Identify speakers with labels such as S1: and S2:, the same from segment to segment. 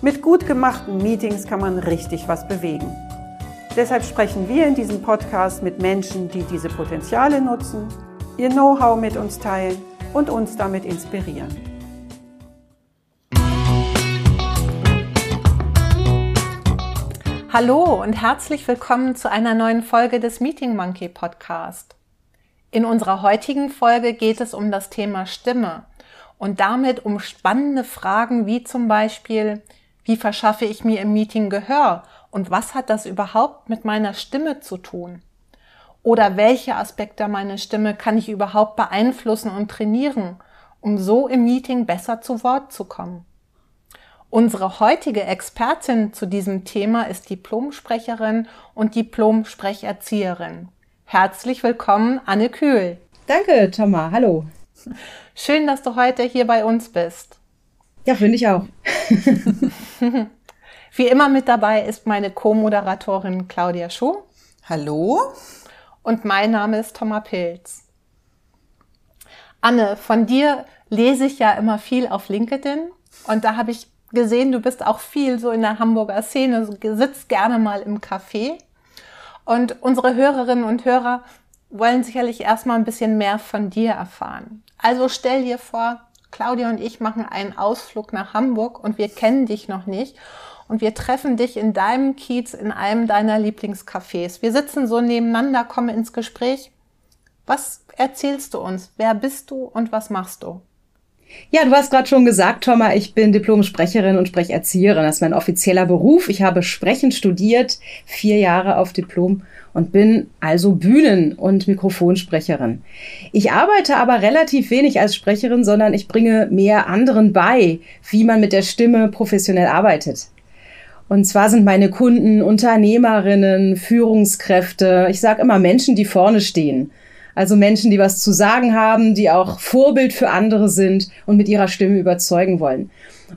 S1: Mit gut gemachten Meetings kann man richtig was bewegen. Deshalb sprechen wir in diesem Podcast mit Menschen, die diese Potenziale nutzen, ihr Know-how mit uns teilen und uns damit inspirieren.
S2: Hallo und herzlich willkommen zu einer neuen Folge des Meeting Monkey Podcast. In unserer heutigen Folge geht es um das Thema Stimme und damit um spannende Fragen wie zum Beispiel, wie verschaffe ich mir im Meeting Gehör und was hat das überhaupt mit meiner Stimme zu tun? Oder welche Aspekte meiner Stimme kann ich überhaupt beeinflussen und trainieren, um so im Meeting besser zu Wort zu kommen? Unsere heutige Expertin zu diesem Thema ist Diplomsprecherin und Diplomsprecherzieherin. Herzlich willkommen, Anne Kühl.
S3: Danke, Thomas. Hallo.
S2: Schön, dass du heute hier bei uns bist.
S3: Ja, finde ich auch.
S2: Wie immer mit dabei ist meine Co-Moderatorin Claudia Schuh.
S1: Hallo.
S2: Und mein Name ist Thomas Pilz. Anne, von dir lese ich ja immer viel auf LinkedIn und da habe ich gesehen, du bist auch viel so in der Hamburger Szene, sitzt gerne mal im Café. Und unsere Hörerinnen und Hörer wollen sicherlich erstmal ein bisschen mehr von dir erfahren. Also stell dir vor, Claudia und ich machen einen Ausflug nach Hamburg und wir kennen dich noch nicht. Und wir treffen dich in deinem Kiez in einem deiner Lieblingscafés. Wir sitzen so nebeneinander, kommen ins Gespräch. Was erzählst du uns? Wer bist du und was machst du?
S3: Ja, du hast gerade schon gesagt, Thomas, ich bin Diplom-Sprecherin und Sprecherzieherin. Das ist mein offizieller Beruf. Ich habe Sprechen studiert, vier Jahre auf Diplom und bin also Bühnen- und Mikrofonsprecherin. Ich arbeite aber relativ wenig als Sprecherin, sondern ich bringe mehr anderen bei, wie man mit der Stimme professionell arbeitet. Und zwar sind meine Kunden Unternehmerinnen, Führungskräfte, ich sage immer Menschen, die vorne stehen also Menschen, die was zu sagen haben, die auch Vorbild für andere sind und mit ihrer Stimme überzeugen wollen.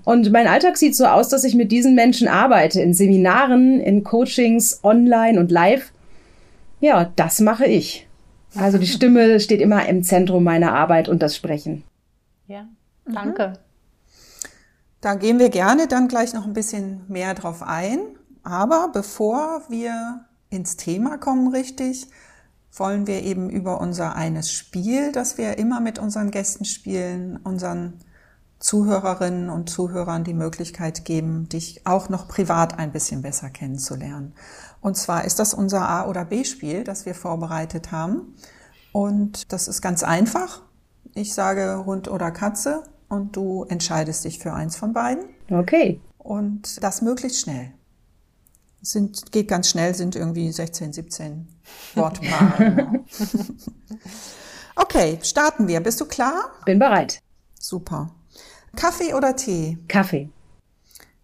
S3: Und mein Alltag sieht so aus, dass ich mit diesen Menschen arbeite, in Seminaren, in Coachings, online und live. Ja, das mache ich. Also die Stimme steht immer im Zentrum meiner Arbeit und das Sprechen.
S2: Ja, danke. Mhm.
S1: Da gehen wir gerne dann gleich noch ein bisschen mehr drauf ein. Aber bevor wir ins Thema kommen, richtig, wollen wir eben über unser eines Spiel, das wir immer mit unseren Gästen spielen, unseren Zuhörerinnen und Zuhörern die Möglichkeit geben, dich auch noch privat ein bisschen besser kennenzulernen. Und zwar ist das unser A- oder B-Spiel, das wir vorbereitet haben. Und das ist ganz einfach. Ich sage Hund oder Katze und du entscheidest dich für eins von beiden.
S3: Okay.
S1: Und das möglichst schnell sind, geht ganz schnell, sind irgendwie 16, 17 Wortpaare. okay, starten wir. Bist du klar?
S3: Bin bereit.
S1: Super. Kaffee oder Tee?
S3: Kaffee.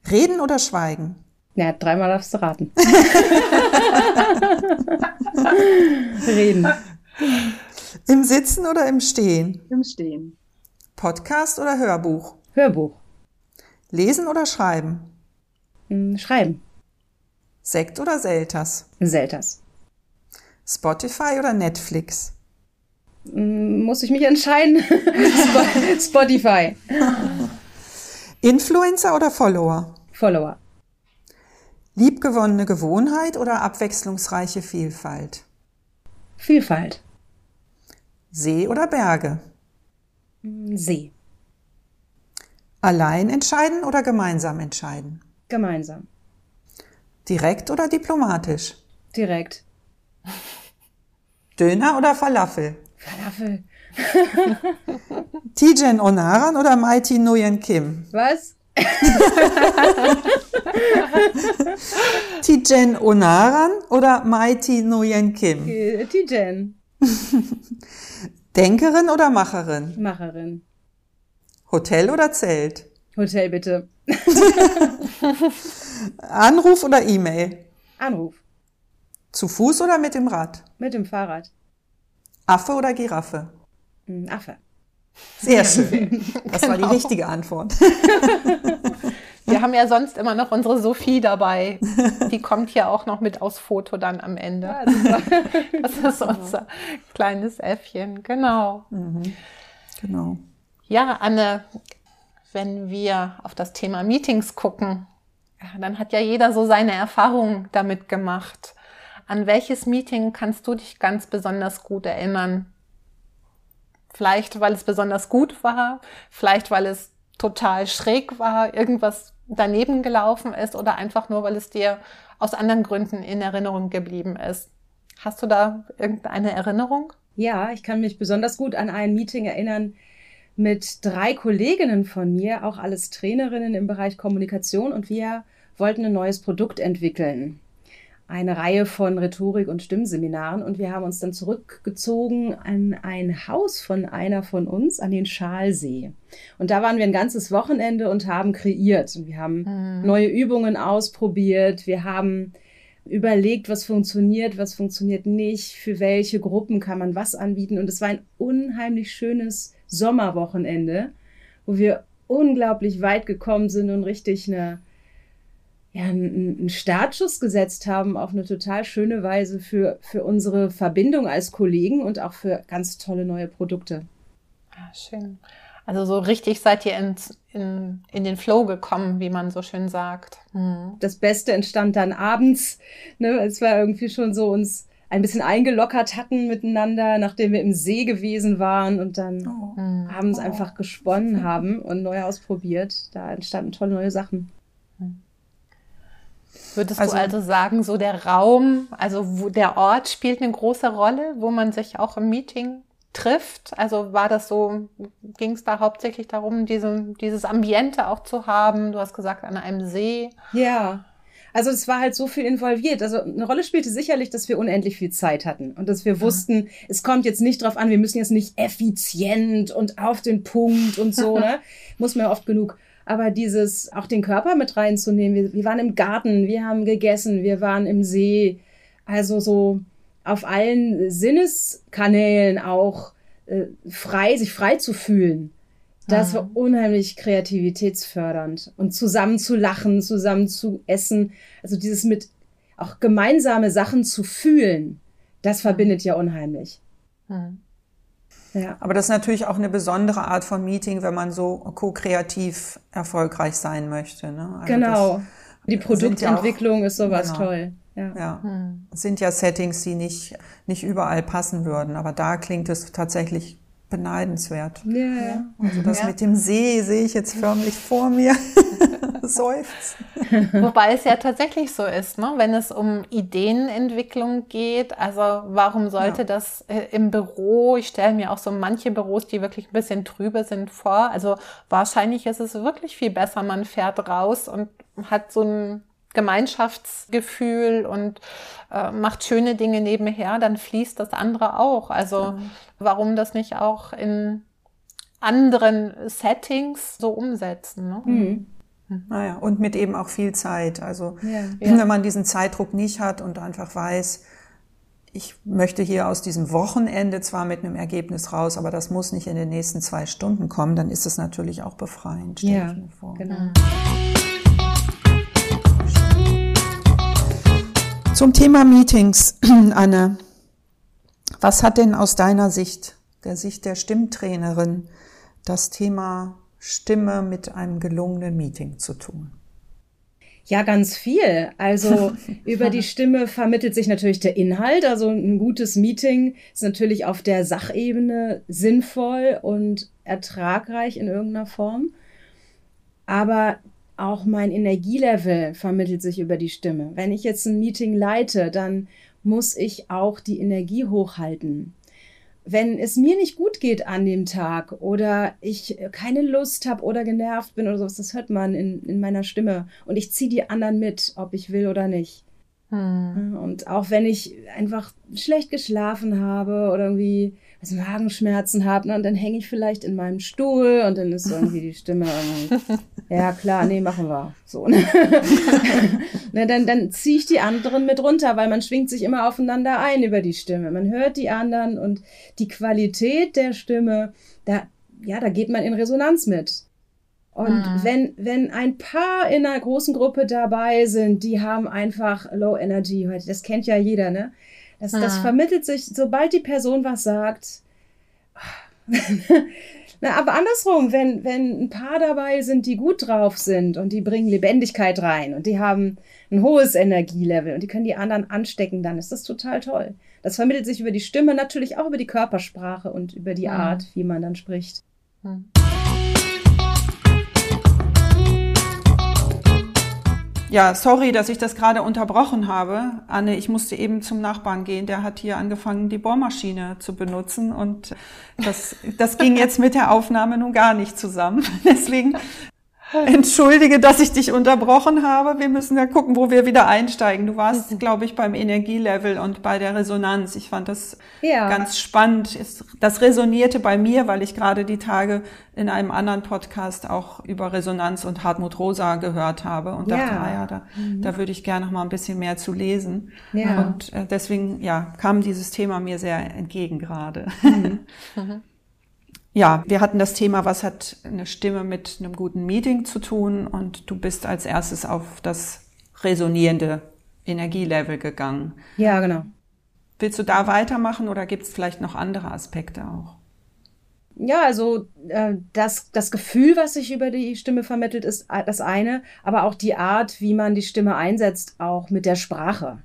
S1: Reden oder schweigen?
S3: Ja, dreimal darfst du raten. Reden.
S1: Im Sitzen oder im Stehen?
S3: Im Stehen.
S1: Podcast oder Hörbuch?
S3: Hörbuch.
S1: Lesen oder schreiben?
S3: Hm, schreiben.
S1: Sekt oder Selters?
S3: Selters.
S1: Spotify oder Netflix?
S3: Mm, muss ich mich entscheiden? Spotify.
S1: Influencer oder Follower?
S3: Follower.
S1: Liebgewonnene Gewohnheit oder abwechslungsreiche Vielfalt?
S3: Vielfalt.
S1: See oder Berge?
S3: Mm, See.
S1: Allein entscheiden oder gemeinsam entscheiden?
S3: Gemeinsam.
S1: Direkt oder diplomatisch?
S3: Direkt.
S1: Döner oder Falafel?
S3: Falafel.
S1: Tijen Onaran oder Mighty Nguyen Kim?
S3: Was?
S1: Tijen Onaran oder Mighty Nguyen Kim?
S3: Äh, Tijen.
S1: Denkerin oder Macherin?
S3: Macherin.
S1: Hotel oder Zelt?
S3: Hotel bitte.
S1: Anruf oder E-Mail?
S3: Anruf.
S1: Zu Fuß oder mit dem Rad?
S3: Mit dem Fahrrad.
S1: Affe oder Giraffe?
S3: Ein Affe.
S1: Sehr schön. Das war die richtige Antwort.
S2: Wir haben ja sonst immer noch unsere Sophie dabei. Die kommt ja auch noch mit aus Foto dann am Ende.
S3: Ja, super.
S2: Das ist unser kleines Äffchen, genau.
S1: Genau.
S2: Ja, Anne, wenn wir auf das Thema Meetings gucken, ja, dann hat ja jeder so seine Erfahrungen damit gemacht. An welches Meeting kannst du dich ganz besonders gut erinnern? Vielleicht, weil es besonders gut war, vielleicht, weil es total schräg war, irgendwas daneben gelaufen ist oder einfach nur, weil es dir aus anderen Gründen in Erinnerung geblieben ist. Hast du da irgendeine Erinnerung?
S3: Ja, ich kann mich besonders gut an ein Meeting erinnern mit drei Kolleginnen von mir, auch alles Trainerinnen im Bereich Kommunikation und wir wollten ein neues Produkt entwickeln. Eine Reihe von Rhetorik- und Stimmseminaren und wir haben uns dann zurückgezogen an ein Haus von einer von uns, an den Schalsee. Und da waren wir ein ganzes Wochenende und haben kreiert. Und wir haben neue Übungen ausprobiert. Wir haben überlegt, was funktioniert, was funktioniert nicht, für welche Gruppen kann man was anbieten. Und es war ein unheimlich schönes Sommerwochenende, wo wir unglaublich weit gekommen sind und richtig eine, ja, einen Startschuss gesetzt haben auf eine total schöne Weise für, für unsere Verbindung als Kollegen und auch für ganz tolle neue Produkte.
S2: Ah, schön. Also so richtig seid ihr ins, in, in den Flow gekommen, wie man so schön sagt. Hm.
S3: Das Beste entstand dann abends, ne, als wir irgendwie schon so uns ein bisschen eingelockert hatten miteinander, nachdem wir im See gewesen waren und dann
S1: Oh.
S2: Hm.
S3: abends einfach gesponnen haben und neu ausprobiert. Da entstanden tolle neue Sachen.
S2: Würdest
S1: Also-
S2: du also sagen, so der Raum, also wo der Ort spielt eine große Rolle, wo man sich auch im Meeting trifft? Also war das so, ging es da hauptsächlich darum, diese, dieses Ambiente auch zu haben? Du hast gesagt, an einem See.
S3: Ja. Also es war halt so viel involviert. Also eine Rolle spielte sicherlich, dass wir unendlich viel Zeit hatten und dass wir wussten, es kommt jetzt nicht drauf an, wir müssen jetzt nicht effizient und auf den Punkt und so, ne? Muss man ja oft genug. Aber dieses, auch den Körper mit reinzunehmen. Wir, wir waren im Garten, wir haben gegessen, wir waren im See. Also so auf allen Sinneskanälen auch äh, frei, sich frei zu fühlen. Das war unheimlich kreativitätsfördernd. Und zusammen zu lachen, zusammen zu essen. Also dieses mit auch gemeinsame Sachen zu fühlen, das verbindet ja unheimlich.
S2: Hm.
S3: Ja.
S1: Aber das ist natürlich auch eine besondere Art von Meeting, wenn man so ko-kreativ erfolgreich sein möchte. Ne? Also
S3: Genau. Die
S1: sind ja auch-
S3: Produktentwicklung ist sowas
S1: Genau.
S3: toll. Ja.
S1: Ja,
S2: Hm.
S1: es sind ja Settings, die nicht, nicht überall passen würden. Aber da klingt es tatsächlich beneidenswert.
S3: Ja, ja.
S1: Also das
S2: Ja.
S1: mit dem See sehe ich jetzt förmlich vor mir. Seufzt.
S2: Wobei es ja tatsächlich so ist, ne? wenn es um Ideenentwicklung geht. Also warum sollte
S1: Ja.
S2: das äh, im Büro, ich stelle mir auch so manche Büros, die wirklich ein bisschen trübe sind, vor. Also wahrscheinlich ist es wirklich viel besser, man fährt raus und hat so ein Gemeinschaftsgefühl und äh, macht schöne Dinge nebenher, dann fließt das andere auch. Also warum das nicht auch in anderen Settings so umsetzen? Ne?
S3: Mhm.
S1: Naja, und mit eben auch viel Zeit. Also
S3: Ja.
S1: wenn man diesen Zeitdruck nicht hat und einfach weiß, ich möchte hier aus diesem Wochenende zwar mit einem Ergebnis raus, aber das muss nicht in den nächsten zwei Stunden kommen, dann ist es natürlich auch befreiend, stelle
S3: Ja,
S1: ich mir vor.
S3: genau.
S1: Zum Thema Meetings, Anne. Was hat denn aus deiner Sicht, der Sicht der Stimmtrainerin, das Thema Stimme mit einem gelungenen Meeting zu tun?
S3: Ja, ganz viel. Also über die Stimme vermittelt sich natürlich der Inhalt. Also ein gutes Meeting ist natürlich auf der Sachebene sinnvoll und ertragreich in irgendeiner Form. Aber auch mein Energielevel vermittelt sich über die Stimme. Wenn ich jetzt ein Meeting leite, dann muss ich auch die Energie hochhalten. Wenn es mir nicht gut geht an dem Tag oder ich keine Lust habe oder genervt bin oder sowas, das hört man in, in meiner Stimme. Und ich ziehe die anderen mit, ob ich will oder nicht.
S2: Hm.
S3: Und auch wenn ich einfach schlecht geschlafen habe oder irgendwie also Magenschmerzen habe, ne, und dann hänge ich vielleicht in meinem Stuhl und dann ist irgendwie die Stimme irgendwie, ja klar, nee, machen wir. So. Ne? ne, dann dann ziehe ich die anderen mit runter, weil man schwingt sich immer aufeinander ein über die Stimme. Man hört die anderen und die Qualität der Stimme, da, ja, da geht man in Resonanz mit. Und mhm. wenn, wenn ein paar in einer großen Gruppe dabei sind, die haben einfach Low Energy heute, das kennt ja jeder, ne? Das, mhm. das vermittelt sich, sobald die Person was sagt. Na, aber andersrum, wenn, wenn ein paar dabei sind, die gut drauf sind und die bringen Lebendigkeit rein und die haben ein hohes Energielevel und die können die anderen anstecken, dann ist das total toll. Das vermittelt sich über die Stimme, natürlich auch über die Körpersprache und über die mhm. Art, wie man dann spricht. Mhm.
S1: Ja, sorry, dass ich das gerade unterbrochen habe. Anne, ich musste eben zum Nachbarn gehen. Der hat hier angefangen, die Bohrmaschine zu benutzen und das, das ging jetzt mit der Aufnahme nun gar nicht zusammen. Deswegen Entschuldige, dass ich dich unterbrochen habe. Wir müssen ja gucken, wo wir wieder einsteigen. Du warst, glaube ich, beim Energielevel und bei der Resonanz. Ich fand das ja. ganz spannend. Das resonierte bei mir, weil ich gerade die Tage in einem anderen Podcast auch über Resonanz und Hartmut Rosa gehört habe und dachte, ja. ah ja, da, mhm. da würde ich gerne noch mal ein bisschen mehr zu lesen. Ja. Und äh, deswegen, ja, kam dieses Thema mir sehr entgegen gerade. Mhm. mhm ja, wir hatten das Thema, was hat eine Stimme mit einem guten Meeting zu tun und du bist als erstes auf das resonierende Energielevel gegangen.
S3: Ja, genau.
S1: Willst du da weitermachen oder gibt es vielleicht noch andere Aspekte auch?
S3: Ja, also äh, das, das Gefühl, was sich über die Stimme vermittelt, ist das eine, aber auch die Art, wie man die Stimme einsetzt, auch mit der Sprache.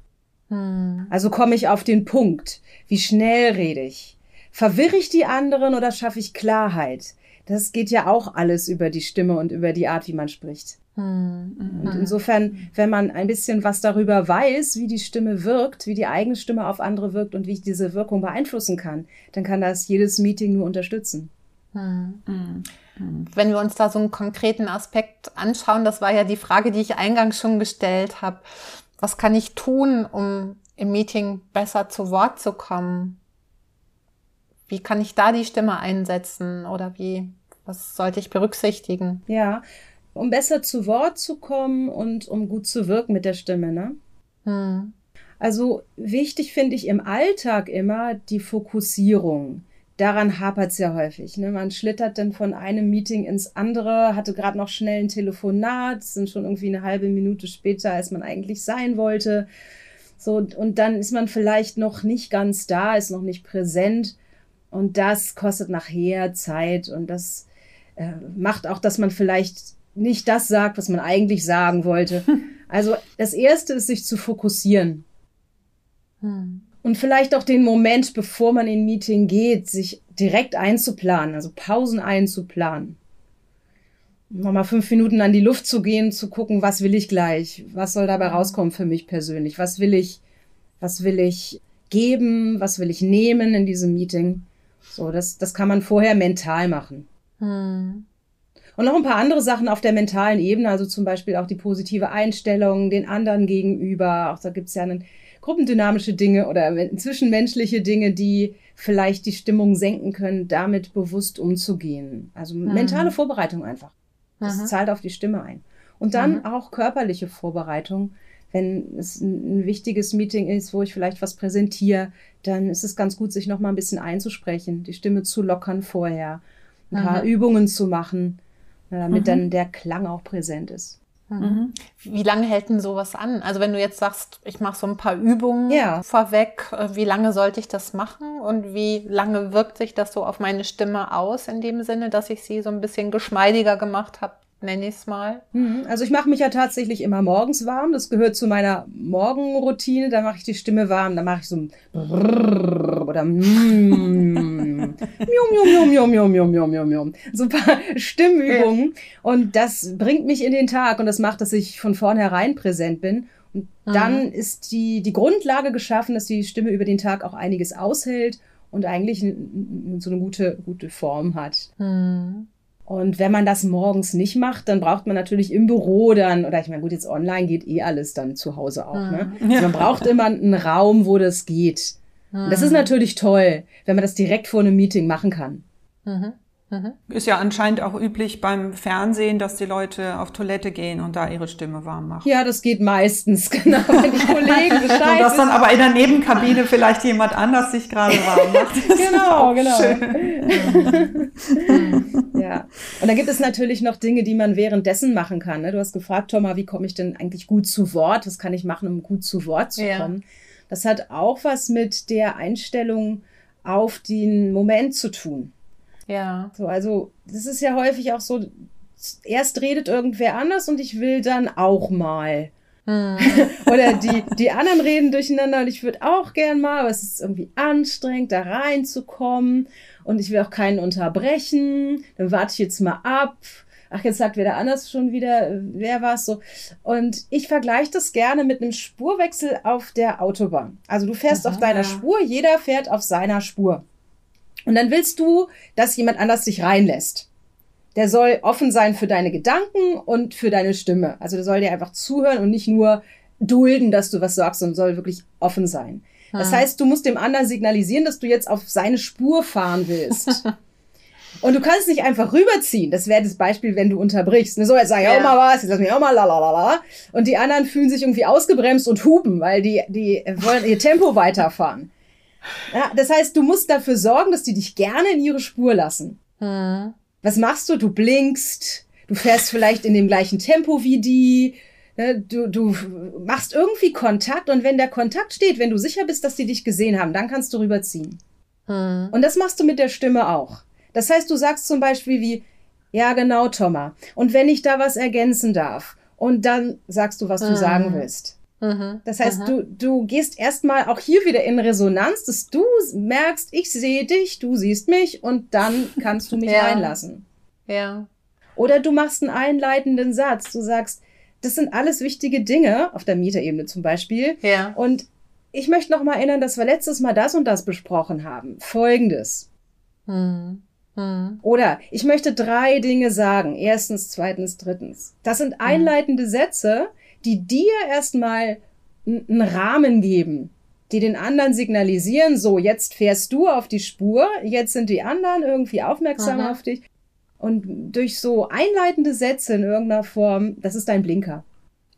S3: Hm. Also komme ich auf den Punkt. Wie schnell rede ich? Verwirre ich die anderen oder schaffe ich Klarheit? Das geht ja auch alles über die Stimme und über die Art, wie man spricht. Hm. Und insofern, wenn man ein bisschen was darüber weiß, wie die Stimme wirkt, wie die eigene Stimme auf andere wirkt und wie ich diese Wirkung beeinflussen kann, dann kann das jedes Meeting nur unterstützen. Hm.
S2: Hm. Wenn wir uns da so einen konkreten Aspekt anschauen, das war ja die Frage, die ich eingangs schon gestellt habe. Was kann ich tun, um im Meeting besser zu Wort zu kommen? Wie kann ich da die Stimme einsetzen oder wie, was sollte ich berücksichtigen?
S3: Ja, um besser zu Wort zu kommen und um gut zu wirken mit der Stimme, ne? Hm. Also wichtig finde ich im Alltag immer die Fokussierung. Daran hapert es ja häufig. Ne? Man schlittert dann von einem Meeting ins andere, hatte gerade noch schnell ein Telefonat, sind schon irgendwie eine halbe Minute später, als man eigentlich sein wollte. So, und dann ist man vielleicht noch nicht ganz da, ist noch nicht präsent. Und das kostet nachher Zeit und das äh, macht auch, dass man vielleicht nicht das sagt, was man eigentlich sagen wollte. Also das Erste ist, sich zu fokussieren. Hm. Und vielleicht auch den Moment, bevor man in ein Meeting geht, sich direkt einzuplanen, also Pausen einzuplanen. Nochmal fünf Minuten an die Luft zu gehen, zu gucken, was will ich gleich? Was soll dabei rauskommen für mich persönlich? Was will ich, was will ich geben? Was will ich nehmen in diesem Meeting? So, das, das kann man vorher mental machen. Hm. Und noch ein paar andere Sachen auf der mentalen Ebene, also zum Beispiel auch die positive Einstellung den anderen gegenüber. Auch da gibt es ja einen, gruppendynamische Dinge oder zwischenmenschliche Dinge, die vielleicht die Stimmung senken können, damit bewusst umzugehen. Also mhm. mentale Vorbereitung einfach. Das mhm. zahlt auf die Stimme ein. Und dann mhm. auch körperliche Vorbereitung wenn es ein, wichtiges Meeting ist, wo ich vielleicht was präsentiere, dann ist es ganz gut, sich noch mal ein bisschen einzusprechen, die Stimme zu lockern vorher, ein mhm. paar Übungen zu machen, damit mhm. dann der Klang auch präsent ist.
S2: Mhm. mhm. Wie lange hält denn sowas an? Also wenn du jetzt sagst, ich mache so ein paar Übungen ja. vorweg, äh, wie lange sollte ich das machen und wie lange wirkt sich das so auf meine Stimme aus in dem Sinne, dass ich sie so ein bisschen geschmeidiger gemacht habe nenne ich es mal.
S3: Mhm. Also ich mache mich ja tatsächlich immer morgens warm. Das gehört zu meiner Morgenroutine. Da mache ich die Stimme warm. Da mache ich so ein oder so ein paar Stimmübungen. Und das bringt mich in den Tag und das macht, dass ich von vornherein präsent bin. Und dann mhm. ist die, die Grundlage geschaffen, dass die Stimme über den Tag auch einiges aushält und eigentlich so eine gute, gute Form hat. Mhm. Und wenn man das morgens nicht macht, dann braucht man natürlich im Büro dann, oder ich meine, gut, jetzt online geht eh alles dann zu Hause auch. Ne? Ah. Ja. Also man braucht immer einen Raum, wo das geht. Und das ist mhm. natürlich toll, wenn man das direkt vor einem Meeting machen kann.
S1: Mhm. Mhm. Ist ja anscheinend auch üblich beim Fernsehen, dass die Leute auf Toilette gehen und da ihre Stimme warm machen.
S3: Ja, das geht meistens, genau, wenn die Kollegen Bescheid
S1: Und dass dann aber in der Nebenkabine vielleicht jemand anders sich gerade warm macht.
S3: genau, genau. Ja. Und da gibt es natürlich noch Dinge, die man währenddessen machen kann. Ne? Du hast gefragt, Thomas, wie komme ich denn eigentlich gut zu Wort? Was kann ich machen, um gut zu Wort zu kommen? Ja. Das hat auch was mit der Einstellung auf den Moment zu tun.
S2: Ja.
S3: So, also, das ist ja häufig auch so, erst redet irgendwer anders und ich will dann auch mal. Hm. Oder die, die anderen reden durcheinander und ich würde auch gern mal, aber es ist irgendwie anstrengend, da reinzukommen und ich will auch keinen unterbrechen. Dann warte ich jetzt mal ab. Ach, jetzt sagt wer da anders schon wieder, wer war es so? Und ich vergleiche das gerne mit einem Spurwechsel auf der Autobahn. Also du fährst Aha. auf deiner Spur, jeder fährt auf seiner Spur. Und dann willst du, dass jemand anders dich reinlässt. Der soll offen sein für deine Gedanken und für deine Stimme. Also der soll dir einfach zuhören und nicht nur dulden, dass du was sagst, sondern soll wirklich offen sein. Das hm. heißt, du musst dem anderen signalisieren, dass du jetzt auf seine Spur fahren willst. Und du kannst nicht einfach rüberziehen. Das wäre das Beispiel, wenn du unterbrichst. So, jetzt sag ich ja. auch mal was, jetzt lass mich auch mal lalalala. Und die anderen fühlen sich irgendwie ausgebremst und hupen, weil die, die wollen ihr Tempo weiterfahren. Ja, das heißt, du musst dafür sorgen, dass die dich gerne in ihre Spur lassen. Hm. Was machst du? Du blinkst, du fährst vielleicht in dem gleichen Tempo wie die, ne, du, du machst irgendwie Kontakt und wenn der Kontakt steht, wenn du sicher bist, dass die dich gesehen haben, dann kannst du rüberziehen. Hm. Und das machst du mit der Stimme auch. Das heißt, du sagst zum Beispiel wie, ja genau, Thomas. Und wenn ich da was ergänzen darf, und dann sagst du, was du hm. sagen willst. Mhm. Das heißt, mhm. du, du gehst erstmal auch hier wieder in Resonanz, dass du merkst, ich sehe dich, du siehst mich und dann kannst du mich ja. reinlassen.
S2: Ja.
S3: Oder du machst einen einleitenden Satz. Du sagst, das sind alles wichtige Dinge, auf der Mieterebene zum Beispiel.
S2: Ja.
S3: Und ich möchte noch mal erinnern, dass wir letztes Mal das und das besprochen haben. Folgendes. Mhm. Mhm. Oder ich möchte drei Dinge sagen. Erstens, zweitens, drittens. Das sind einleitende Sätze, die dir erstmal einen Rahmen geben, die den anderen signalisieren, so, jetzt fährst du auf die Spur, jetzt sind die anderen irgendwie aufmerksam Aha. auf dich. Und durch so einleitende Sätze in irgendeiner Form, das ist dein Blinker.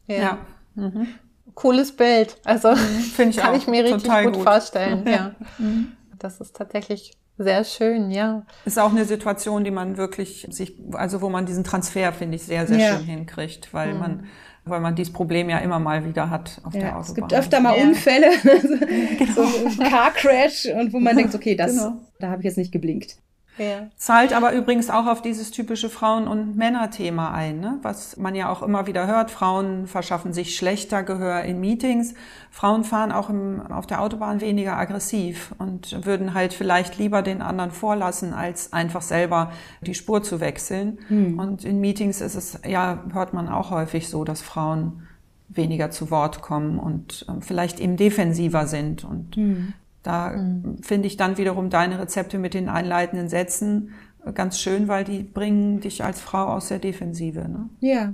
S2: Ja. ja. Mhm. Cooles Bild. Also mhm. finde ich kann ich mir richtig gut, gut, vorstellen. Ja. Mhm. Das ist tatsächlich sehr schön, ja.
S1: Ist auch eine Situation, die man wirklich sich, also wo man diesen Transfer, finde ich, sehr, sehr ja. schön hinkriegt, weil mhm. man weil man dieses Problem ja immer mal wieder hat auf ja, der Autobahn.
S3: Es gibt öfter mal ja. Unfälle, genau. so ein Car Crash und wo man denkt, okay, das, genau. da habe ich jetzt nicht geblinkt.
S1: Ja. Zahlt aber übrigens auch auf dieses typische Frauen- und Männerthema ein, ne? was man ja auch immer wieder hört. Frauen verschaffen sich schlechter Gehör in Meetings. Frauen fahren auch im, auf der Autobahn weniger aggressiv und würden halt vielleicht lieber den anderen vorlassen, als einfach selber die Spur zu wechseln. Hm. Und in Meetings ist es, ja, hört man auch häufig so, dass Frauen weniger zu Wort kommen und äh, vielleicht eben defensiver sind und hm. Da mhm. finde ich dann wiederum deine Rezepte mit den einleitenden Sätzen ganz schön, weil die bringen dich als Frau aus der Defensive. Ne?
S3: Ja.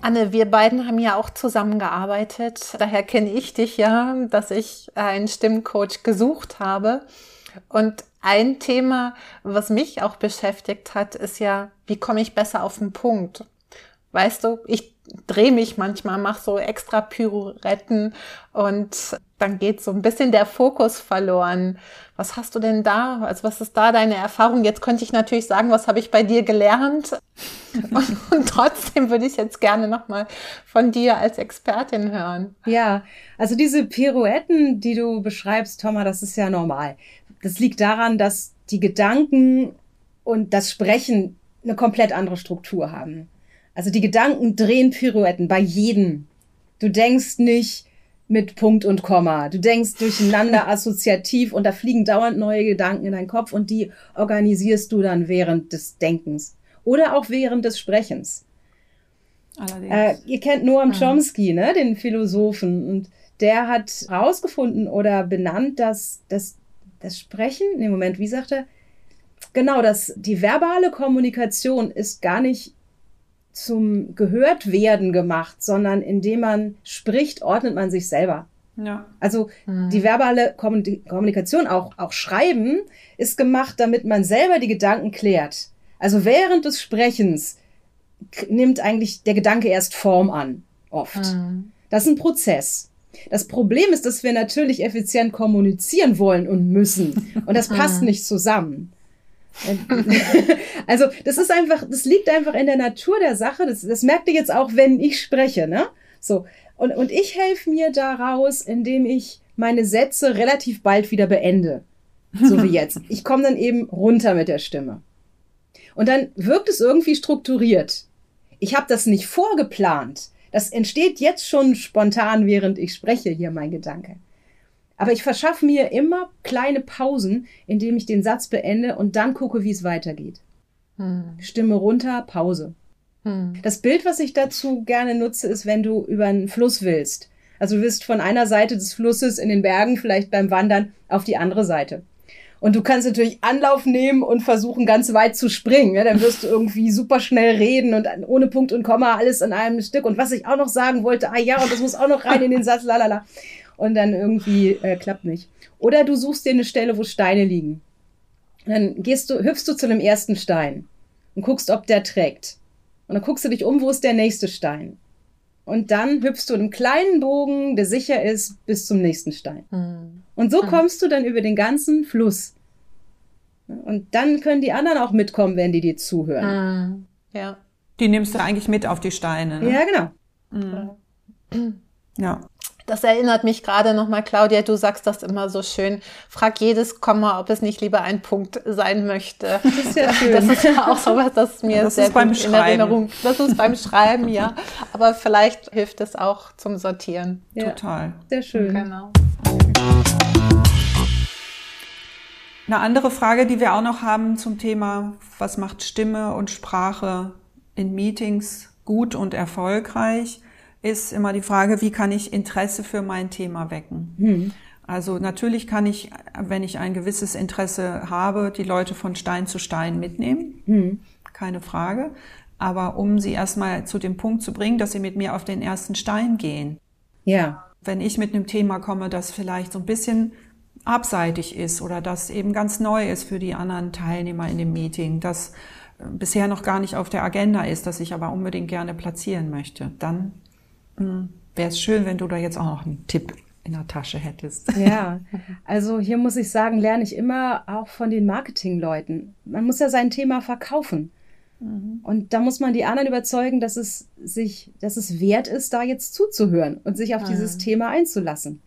S2: Anne, wir beiden haben ja auch zusammengearbeitet. Daher kenne ich dich ja, dass ich einen Stimmcoach gesucht habe. Und ein Thema, was mich auch beschäftigt hat, ist ja, wie komme ich besser auf den Punkt? Weißt du, ich drehe mich manchmal, mache so extra Pyruretten und dann geht so ein bisschen der Fokus verloren. Was hast du denn da? Also was ist da deine Erfahrung? Jetzt könnte ich natürlich sagen, was habe ich bei dir gelernt? Und, und trotzdem würde ich jetzt gerne nochmal von dir als Expertin hören.
S3: Ja, also diese Pirouetten, die du beschreibst, Thomas, das ist ja normal. Das liegt daran, dass die Gedanken und das Sprechen eine komplett andere Struktur haben. Also die Gedanken drehen Pirouetten bei jedem. Du denkst nicht mit Punkt und Komma. Du denkst durcheinander assoziativ und da fliegen dauernd neue Gedanken in deinen Kopf und die organisierst du dann während des Denkens oder auch während des Sprechens. Äh, ihr kennt Noam ah. Chomsky, ne, den Philosophen, und der hat herausgefunden oder benannt, dass das, das Sprechen, im Moment, wie sagt er, genau, dass die verbale Kommunikation ist gar nicht zum Gehörtwerden gemacht, sondern indem man spricht, ordnet man sich selber. Ja. Also mhm. die verbale Kommunikation, auch, auch Schreiben, ist gemacht, damit man selber die Gedanken klärt. Also während des Sprechens nimmt eigentlich der Gedanke erst Form an, oft. Mhm. Das ist ein Prozess. Das Problem ist, dass wir natürlich effizient kommunizieren wollen und müssen. Und das passt mhm. nicht zusammen. also, das ist einfach, das liegt einfach in der Natur der Sache. Das, das merkt ihr jetzt auch, wenn ich spreche, ne? So. Und, und ich helfe mir daraus, indem ich meine Sätze relativ bald wieder beende. So wie jetzt. Ich komme dann eben runter mit der Stimme. Und dann wirkt es irgendwie strukturiert. Ich habe das nicht vorgeplant. Das entsteht jetzt schon spontan, während ich spreche, hier mein Gedanke. Aber ich verschaffe mir immer kleine Pausen, indem ich den Satz beende und dann gucke, wie es weitergeht. Hm. Stimme runter, Pause. Hm. Das Bild, was ich dazu gerne nutze, ist, wenn du über einen Fluss willst. Also du willst von einer Seite des Flusses in den Bergen, vielleicht beim Wandern, auf die andere Seite. Und du kannst natürlich Anlauf nehmen und versuchen, ganz weit zu springen. Ja, dann wirst du irgendwie super schnell reden und ohne Punkt und Komma alles in einem Stück. Und was ich auch noch sagen wollte, ah ja, und das muss auch noch rein in den Satz, lalala. Und dann irgendwie äh, klappt nicht. Oder du suchst dir eine Stelle, wo Steine liegen. Und dann gehst du, hüpfst du zu dem ersten Stein und guckst, ob der trägt. Und dann guckst du dich um, wo ist der nächste Stein. Und dann hüpfst du einen kleinen Bogen, der sicher ist, bis zum nächsten Stein. Mhm. Und so kommst du dann über den ganzen Fluss. Und dann können die anderen auch mitkommen, wenn die dir zuhören.
S1: Mhm. Ja. Die nimmst du eigentlich mit auf die Steine.
S3: Ne? Ja, genau.
S2: Mhm. Ja. Das erinnert mich gerade nochmal, Claudia, du sagst das immer so schön. Frag jedes Komma, ob es nicht lieber ein Punkt sein möchte. Das ist ja schön. Das ist ja auch sowas, das mir das sehr gut in Erinnerung. Das ist beim Schreiben, ja. Aber vielleicht hilft es auch zum Sortieren.
S1: Ja. Total.
S3: Sehr schön. Genau.
S1: Eine andere Frage, die wir auch noch haben zum Thema, was macht Stimme und Sprache in Meetings gut und erfolgreich, ist immer die Frage, wie kann ich Interesse für mein Thema wecken? Hm. Also natürlich kann ich, wenn ich ein gewisses Interesse habe, die Leute von Stein zu Stein mitnehmen. Hm. Keine Frage. Aber um sie erstmal zu dem Punkt zu bringen, dass sie mit mir auf den ersten Stein gehen.
S3: Ja.
S1: Wenn ich mit einem Thema komme, das vielleicht so ein bisschen abseitig ist oder das eben ganz neu ist für die anderen Teilnehmer in dem Meeting, das äh, bisher noch gar nicht auf der Agenda ist, das ich aber unbedingt gerne platzieren möchte, dann wäre es schön, wenn du da jetzt auch noch einen Tipp in der Tasche hättest.
S3: Ja, also hier muss ich sagen, lerne ich immer auch von den Marketingleuten. Man muss ja sein Thema verkaufen. Mhm. Und da muss man die anderen überzeugen, dass es sich, dass es wert ist, da jetzt zuzuhören und sich auf mhm. dieses Thema einzulassen.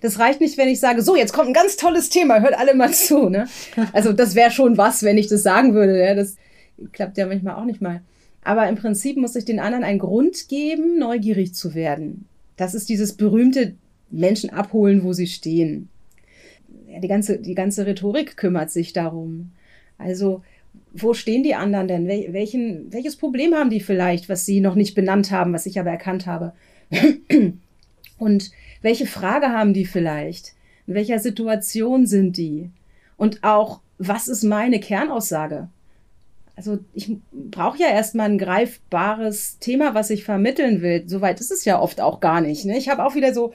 S3: Das reicht nicht, wenn ich sage, so, jetzt kommt ein ganz tolles Thema, hört alle mal zu. Ne? Also das wäre schon was, wenn ich das sagen würde. Ja? Das klappt ja manchmal auch nicht mal. Aber im Prinzip muss ich den anderen einen Grund geben, neugierig zu werden. Das ist dieses berühmte Menschen abholen, wo sie stehen. Ja, die, ganze, die ganze Rhetorik kümmert sich darum. Also, wo stehen die anderen denn? Wel welchen, welches Problem haben die vielleicht, was sie noch nicht benannt haben, was ich aber erkannt habe? Und welche Frage haben die vielleicht? In welcher Situation sind die? Und auch, was ist meine Kernaussage? Also ich brauche ja erstmal ein greifbares Thema, was ich vermitteln will. Soweit ist es ja oft auch gar nicht. Ne? Ich habe auch wieder so,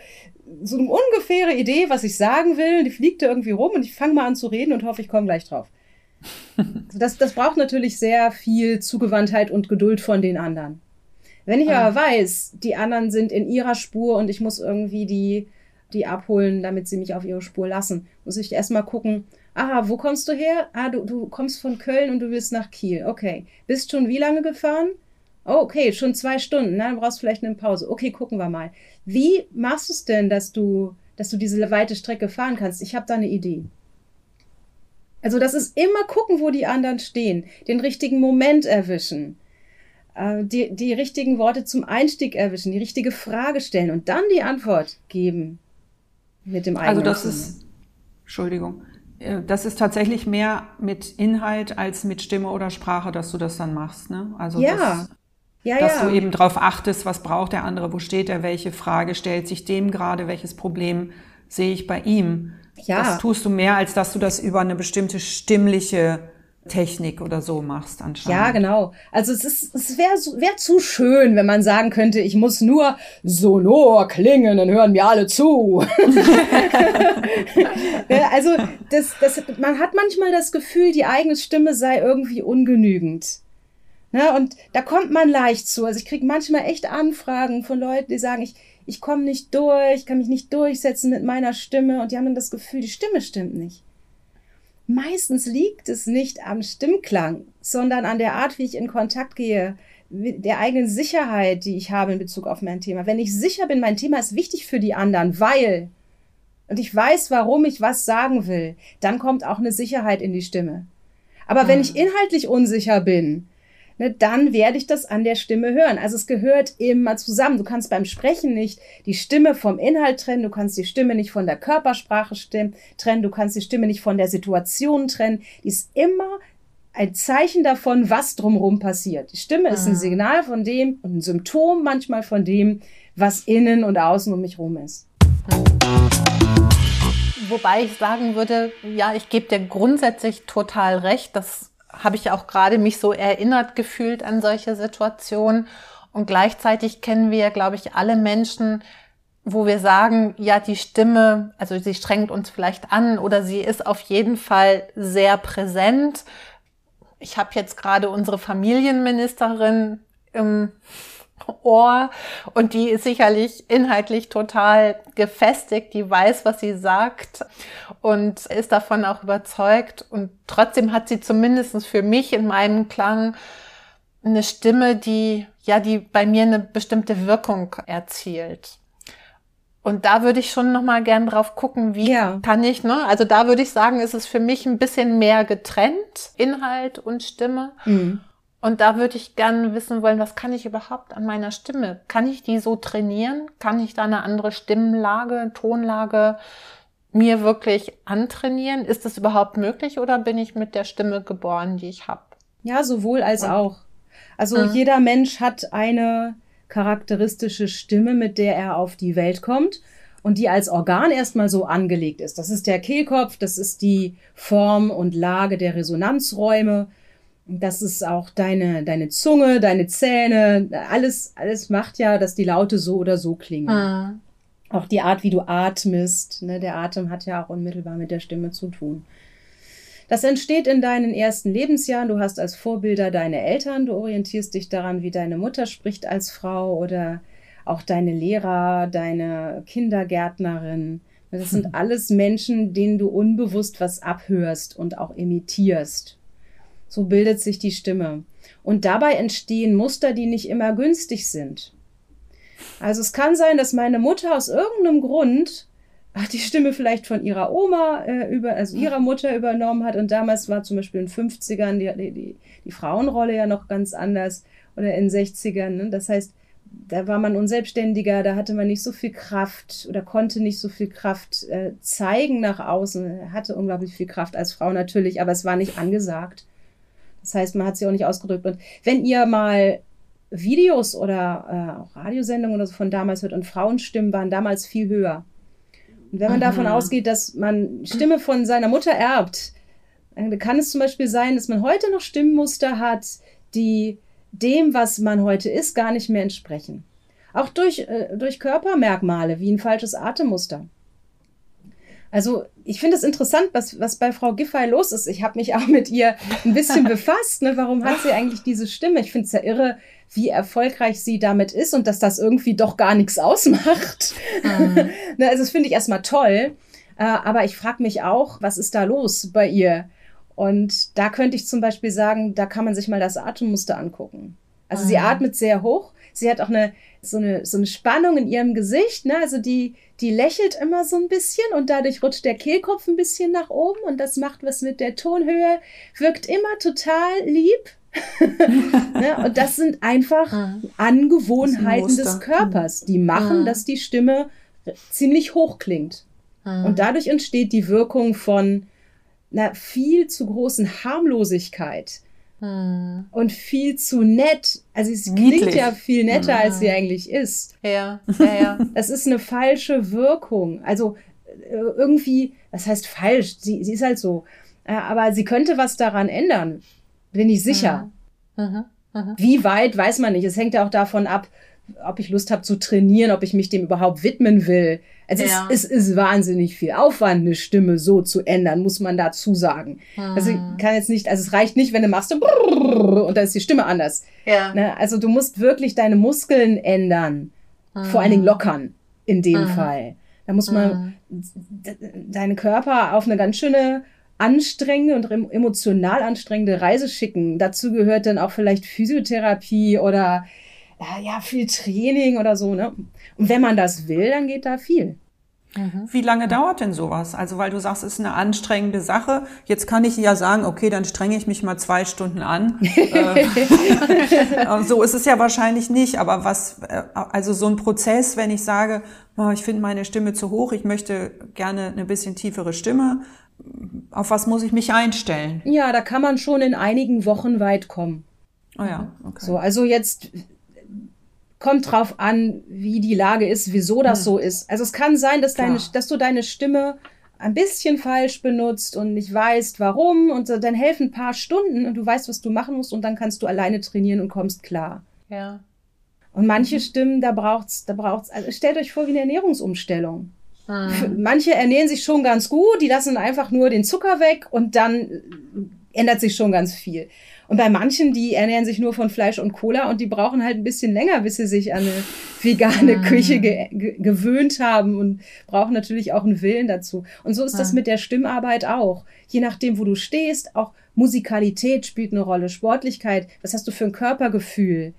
S3: so eine ungefähre Idee, was ich sagen will. Die fliegt da irgendwie rum und ich fange mal an zu reden und hoffe, ich komme gleich drauf. das, das braucht natürlich sehr viel Zugewandtheit und Geduld von den anderen. Wenn ich ah. aber weiß, die anderen sind in ihrer Spur und ich muss irgendwie die, die abholen, damit sie mich auf ihre Spur lassen, muss ich erstmal gucken, Ah, wo kommst du her? Ah, du, du kommst von Köln und du willst nach Kiel. Okay. Bist schon wie lange gefahren? Oh, okay, schon zwei Stunden. Na, dann brauchst du vielleicht eine Pause. Okay, gucken wir mal. Wie machst du es denn, dass du, dass du diese weite Strecke fahren kannst? Ich habe da eine Idee. Also das ist immer gucken, wo die anderen stehen, den richtigen Moment erwischen, äh, die, die richtigen Worte zum Einstieg erwischen, die richtige Frage stellen und dann die Antwort geben mit dem
S1: eigenen. Also das ist, Entschuldigung, das ist tatsächlich mehr mit Inhalt als mit Stimme oder Sprache, dass du das dann machst. Ne? Also
S3: ja.
S1: Das, ja, dass ja. du eben darauf achtest, was braucht der andere, wo steht er, welche Frage stellt sich dem gerade, welches Problem sehe ich bei ihm. Ja. Das tust du mehr, als dass du das über eine bestimmte stimmliche Technik oder so machst anscheinend.
S3: Ja, genau. Also es es wäre wär zu schön, wenn man sagen könnte, ich muss nur sonor klingen, dann hören mir alle zu. also das, das, man hat manchmal das Gefühl, die eigene Stimme sei irgendwie ungenügend. Ne, und da kommt man leicht zu. Also ich kriege manchmal echt Anfragen von Leuten, die sagen, ich, ich komme nicht durch, kann mich nicht durchsetzen mit meiner Stimme und die haben dann das Gefühl, die Stimme stimmt nicht. Meistens liegt es nicht am Stimmklang, sondern an der Art, wie ich in Kontakt gehe, der eigenen Sicherheit, die ich habe in Bezug auf mein Thema. Wenn ich sicher bin, mein Thema ist wichtig für die anderen, weil und ich weiß, warum ich was sagen will, dann kommt auch eine Sicherheit in die Stimme. Aber mhm. wenn ich inhaltlich unsicher bin, ne, dann werde ich das an der Stimme hören. Also es gehört immer zusammen. Du kannst beim Sprechen nicht die Stimme vom Inhalt trennen, du kannst die Stimme nicht von der Körpersprache trennen, du kannst die Stimme nicht von der Situation trennen. Die ist immer ein Zeichen davon, was drumherum passiert. Die Stimme ist ein ah. Signal von dem und ein Symptom manchmal von dem, was innen und außen um mich rum ist.
S2: Wobei ich sagen würde, ja, ich gebe dir grundsätzlich total recht, dass habe ich auch gerade mich so erinnert gefühlt an solche Situationen. Und gleichzeitig kennen wir, glaube ich, alle Menschen, wo wir sagen, ja, die Stimme, also sie strengt uns vielleicht an oder sie ist auf jeden Fall sehr präsent. Ich habe jetzt gerade unsere Familienministerin im Ohr und die ist sicherlich inhaltlich total gefestigt, die weiß, was sie sagt und ist davon auch überzeugt und trotzdem hat sie zumindest für mich in meinem Klang eine Stimme, die ja, die bei mir eine bestimmte Wirkung erzielt. Und da würde ich schon noch mal gern drauf gucken, wie ja. kann ich, ne? Also da würde ich sagen, ist es für mich ein bisschen mehr getrennt, Inhalt und Stimme. Mhm. Und da würde ich gerne wissen wollen, was kann ich überhaupt an meiner Stimme? Kann ich die so trainieren? Kann ich da eine andere Stimmlage, Tonlage mir wirklich antrainieren? Ist das überhaupt möglich oder bin ich mit der Stimme geboren, die ich habe?
S3: Ja, sowohl als Und, auch. Also mhm. jeder Mensch hat eine charakteristische Stimme, mit der er auf die Welt kommt und die als Organ erstmal so angelegt ist. Das ist der Kehlkopf, das ist die Form und Lage der Resonanzräume das ist auch deine, deine Zunge, deine Zähne, alles, alles macht ja, dass die Laute so oder so klingen. Ah. Auch die Art, wie du atmest, ne, der Atem hat ja auch unmittelbar mit der Stimme zu tun. Das entsteht in deinen ersten Lebensjahren. Du hast als Vorbilder deine Eltern, du orientierst dich daran, wie deine Mutter spricht als Frau oder auch deine Lehrer, deine Kindergärtnerin. Das sind alles Menschen, denen du unbewusst was abhörst und auch imitierst. So bildet sich die Stimme. Und dabei entstehen Muster, die nicht immer günstig sind. Also es kann sein, dass meine Mutter aus irgendeinem Grund ach, die Stimme vielleicht von ihrer Oma äh, über, also ihrer Mutter übernommen hat. Und damals war zum Beispiel in den 50ern die, die, die Frauenrolle ja noch ganz anders oder in den 60ern. Ne? Das heißt, da war man unselbstständiger, da hatte man nicht so viel Kraft oder konnte nicht so viel Kraft äh, zeigen nach außen. Hatte unglaublich viel Kraft als Frau natürlich, aber es war nicht angesagt. Das heißt, man hat sie auch nicht ausgedrückt. Und wenn ihr mal Videos oder äh, auch Radiosendungen oder so von damals hört und Frauenstimmen waren damals viel höher. Und wenn man Aha. davon ausgeht, dass man Stimme von seiner Mutter erbt, dann kann es zum Beispiel sein, dass man heute noch Stimmmuster hat, die dem, was man heute ist, gar nicht mehr entsprechen. Auch durch, äh, durch Körpermerkmale, wie ein falsches Atemmuster. Also ich finde es interessant, was, was bei Frau Giffey los ist. Ich habe mich auch mit ihr ein bisschen befasst. Ne? Warum hat sie eigentlich diese Stimme? Ich finde es ja irre, wie erfolgreich sie damit ist und dass das irgendwie doch gar nichts ausmacht. Mhm. ne, also das finde ich erstmal toll. Äh, aber ich frage mich auch, was ist da los bei ihr? Und da könnte ich zum Beispiel sagen, da kann man sich mal das Atemmuster angucken. Also mhm. sie atmet sehr hoch. Sie hat auch eine so eine, so eine Spannung in ihrem Gesicht, ne? Also die, die lächelt immer so ein bisschen und dadurch rutscht der Kehlkopf ein bisschen nach oben und das macht was mit der Tonhöhe, wirkt immer total lieb. ne? Und das sind einfach ah. Angewohnheiten des Körpers, die machen, ah. dass die Stimme ziemlich hoch klingt. Ah. Und dadurch entsteht die Wirkung von einer viel zu großen Harmlosigkeit hm. Und viel zu nett. Also es Niedlich. klingt ja viel netter, hm. als sie eigentlich ist.
S2: Ja, ja, ja.
S3: Es ist eine falsche Wirkung. Also äh, irgendwie, das heißt falsch, sie, sie ist halt so. aber sie könnte was daran ändern, bin ich sicher. Mhm. Mhm. Mhm. Wie weit, weiß man nicht. Es hängt ja auch davon ab, ob ich Lust habe zu trainieren, ob ich mich dem überhaupt widmen will. Also ja. es, es, ist wahnsinnig viel Aufwand, eine Stimme so zu ändern, muss man dazu sagen. Hm. Also ich kann jetzt nicht, also es reicht nicht, wenn du machst und dann ist die Stimme anders. Ja. Ne? Also du musst wirklich deine Muskeln ändern, hm. vor allen Dingen lockern in dem hm. Fall. Da muss man hm. deinen Körper auf eine ganz schöne anstrengende und emotional anstrengende Reise schicken. Dazu gehört dann auch vielleicht Physiotherapie oder ja, viel Training oder so. Ne? Und wenn man das will, dann geht da viel.
S1: Mhm. Wie lange dauert denn sowas? Also, weil du sagst, es ist eine anstrengende Sache. Jetzt kann ich ja sagen, okay, dann strenge ich mich mal zwei Stunden an. Äh, so ist es ja wahrscheinlich nicht. Aber was, äh, also so ein Prozess, wenn ich sage, oh, ich finde meine Stimme zu hoch, ich möchte gerne eine bisschen tiefere Stimme. Auf was muss ich mich einstellen?
S3: Ja, da kann man schon in einigen Wochen weit kommen.
S1: Oh ja, okay.
S3: So, also jetzt kommt drauf an, wie die Lage ist, wieso das hm. so ist. Also es kann sein, dass, deine, dass du deine Stimme ein bisschen falsch benutzt und nicht weißt, warum. Und dann helfen ein paar Stunden und du weißt, was du machen musst und dann kannst du alleine trainieren und kommst klar.
S2: Ja.
S3: Und manche mhm. Stimmen, da braucht's, da braucht's, also stellt euch vor wie eine Ernährungsumstellung. Mhm. Manche ernähren sich schon ganz gut, die lassen einfach nur den Zucker weg und dann ändert sich schon ganz viel. Und bei manchen, die ernähren sich nur von Fleisch und Cola und die brauchen halt ein bisschen länger, bis sie sich an eine vegane mm. Küche ge ge gewöhnt haben und brauchen natürlich auch einen Willen dazu. Und so ist das mit der Stimmarbeit auch. Je nachdem, wo du stehst, auch Musikalität spielt eine Rolle, Sportlichkeit, was hast du für ein Körpergefühl?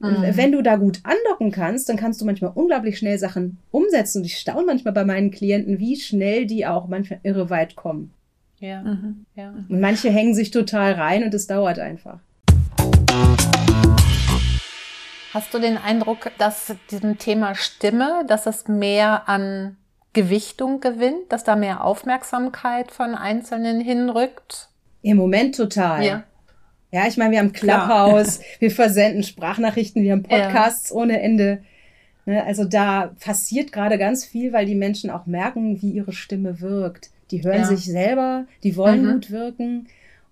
S3: Mhm. Wenn du da gut andocken kannst, dann kannst du manchmal unglaublich schnell Sachen umsetzen. Und ich staune manchmal bei meinen Klienten, wie schnell die auch manchmal irre weit kommen.
S2: Ja. Mhm. ja.
S3: Und manche hängen sich total rein und es dauert einfach.
S2: Hast du den Eindruck, dass diesem Thema Stimme, dass es mehr an Gewichtung gewinnt, dass da mehr Aufmerksamkeit von Einzelnen hinrückt?
S3: Im Moment total. Ja. Ja, ich meine, wir haben Clubhouse, wir versenden Sprachnachrichten, wir haben Podcasts ja. ohne Ende. Ne, also da passiert gerade ganz viel, weil die Menschen auch merken, wie ihre Stimme wirkt. Die hören ja. sich selber, die wollen mhm. gut wirken.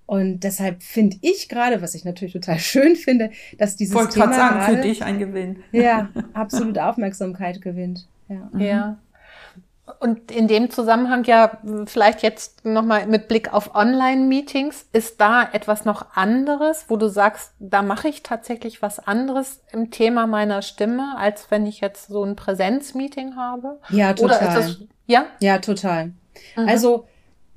S3: Und deshalb finde ich gerade, was ich natürlich total schön finde, dass dieses
S1: Wollte Thema sagen, gerade, für dich ein Gewinn.
S3: Ja, absolut Aufmerksamkeit gewinnt.
S2: Ja. Mhm. ja. Und in dem Zusammenhang ja vielleicht jetzt nochmal mit Blick auf Online-Meetings, ist da etwas noch anderes, wo du sagst, da mache ich tatsächlich was anderes im Thema meiner Stimme, als wenn ich jetzt so ein Präsenzmeeting habe?
S3: Ja, total. Oder ist das,
S2: ja?
S3: Ja, total. Mhm. Also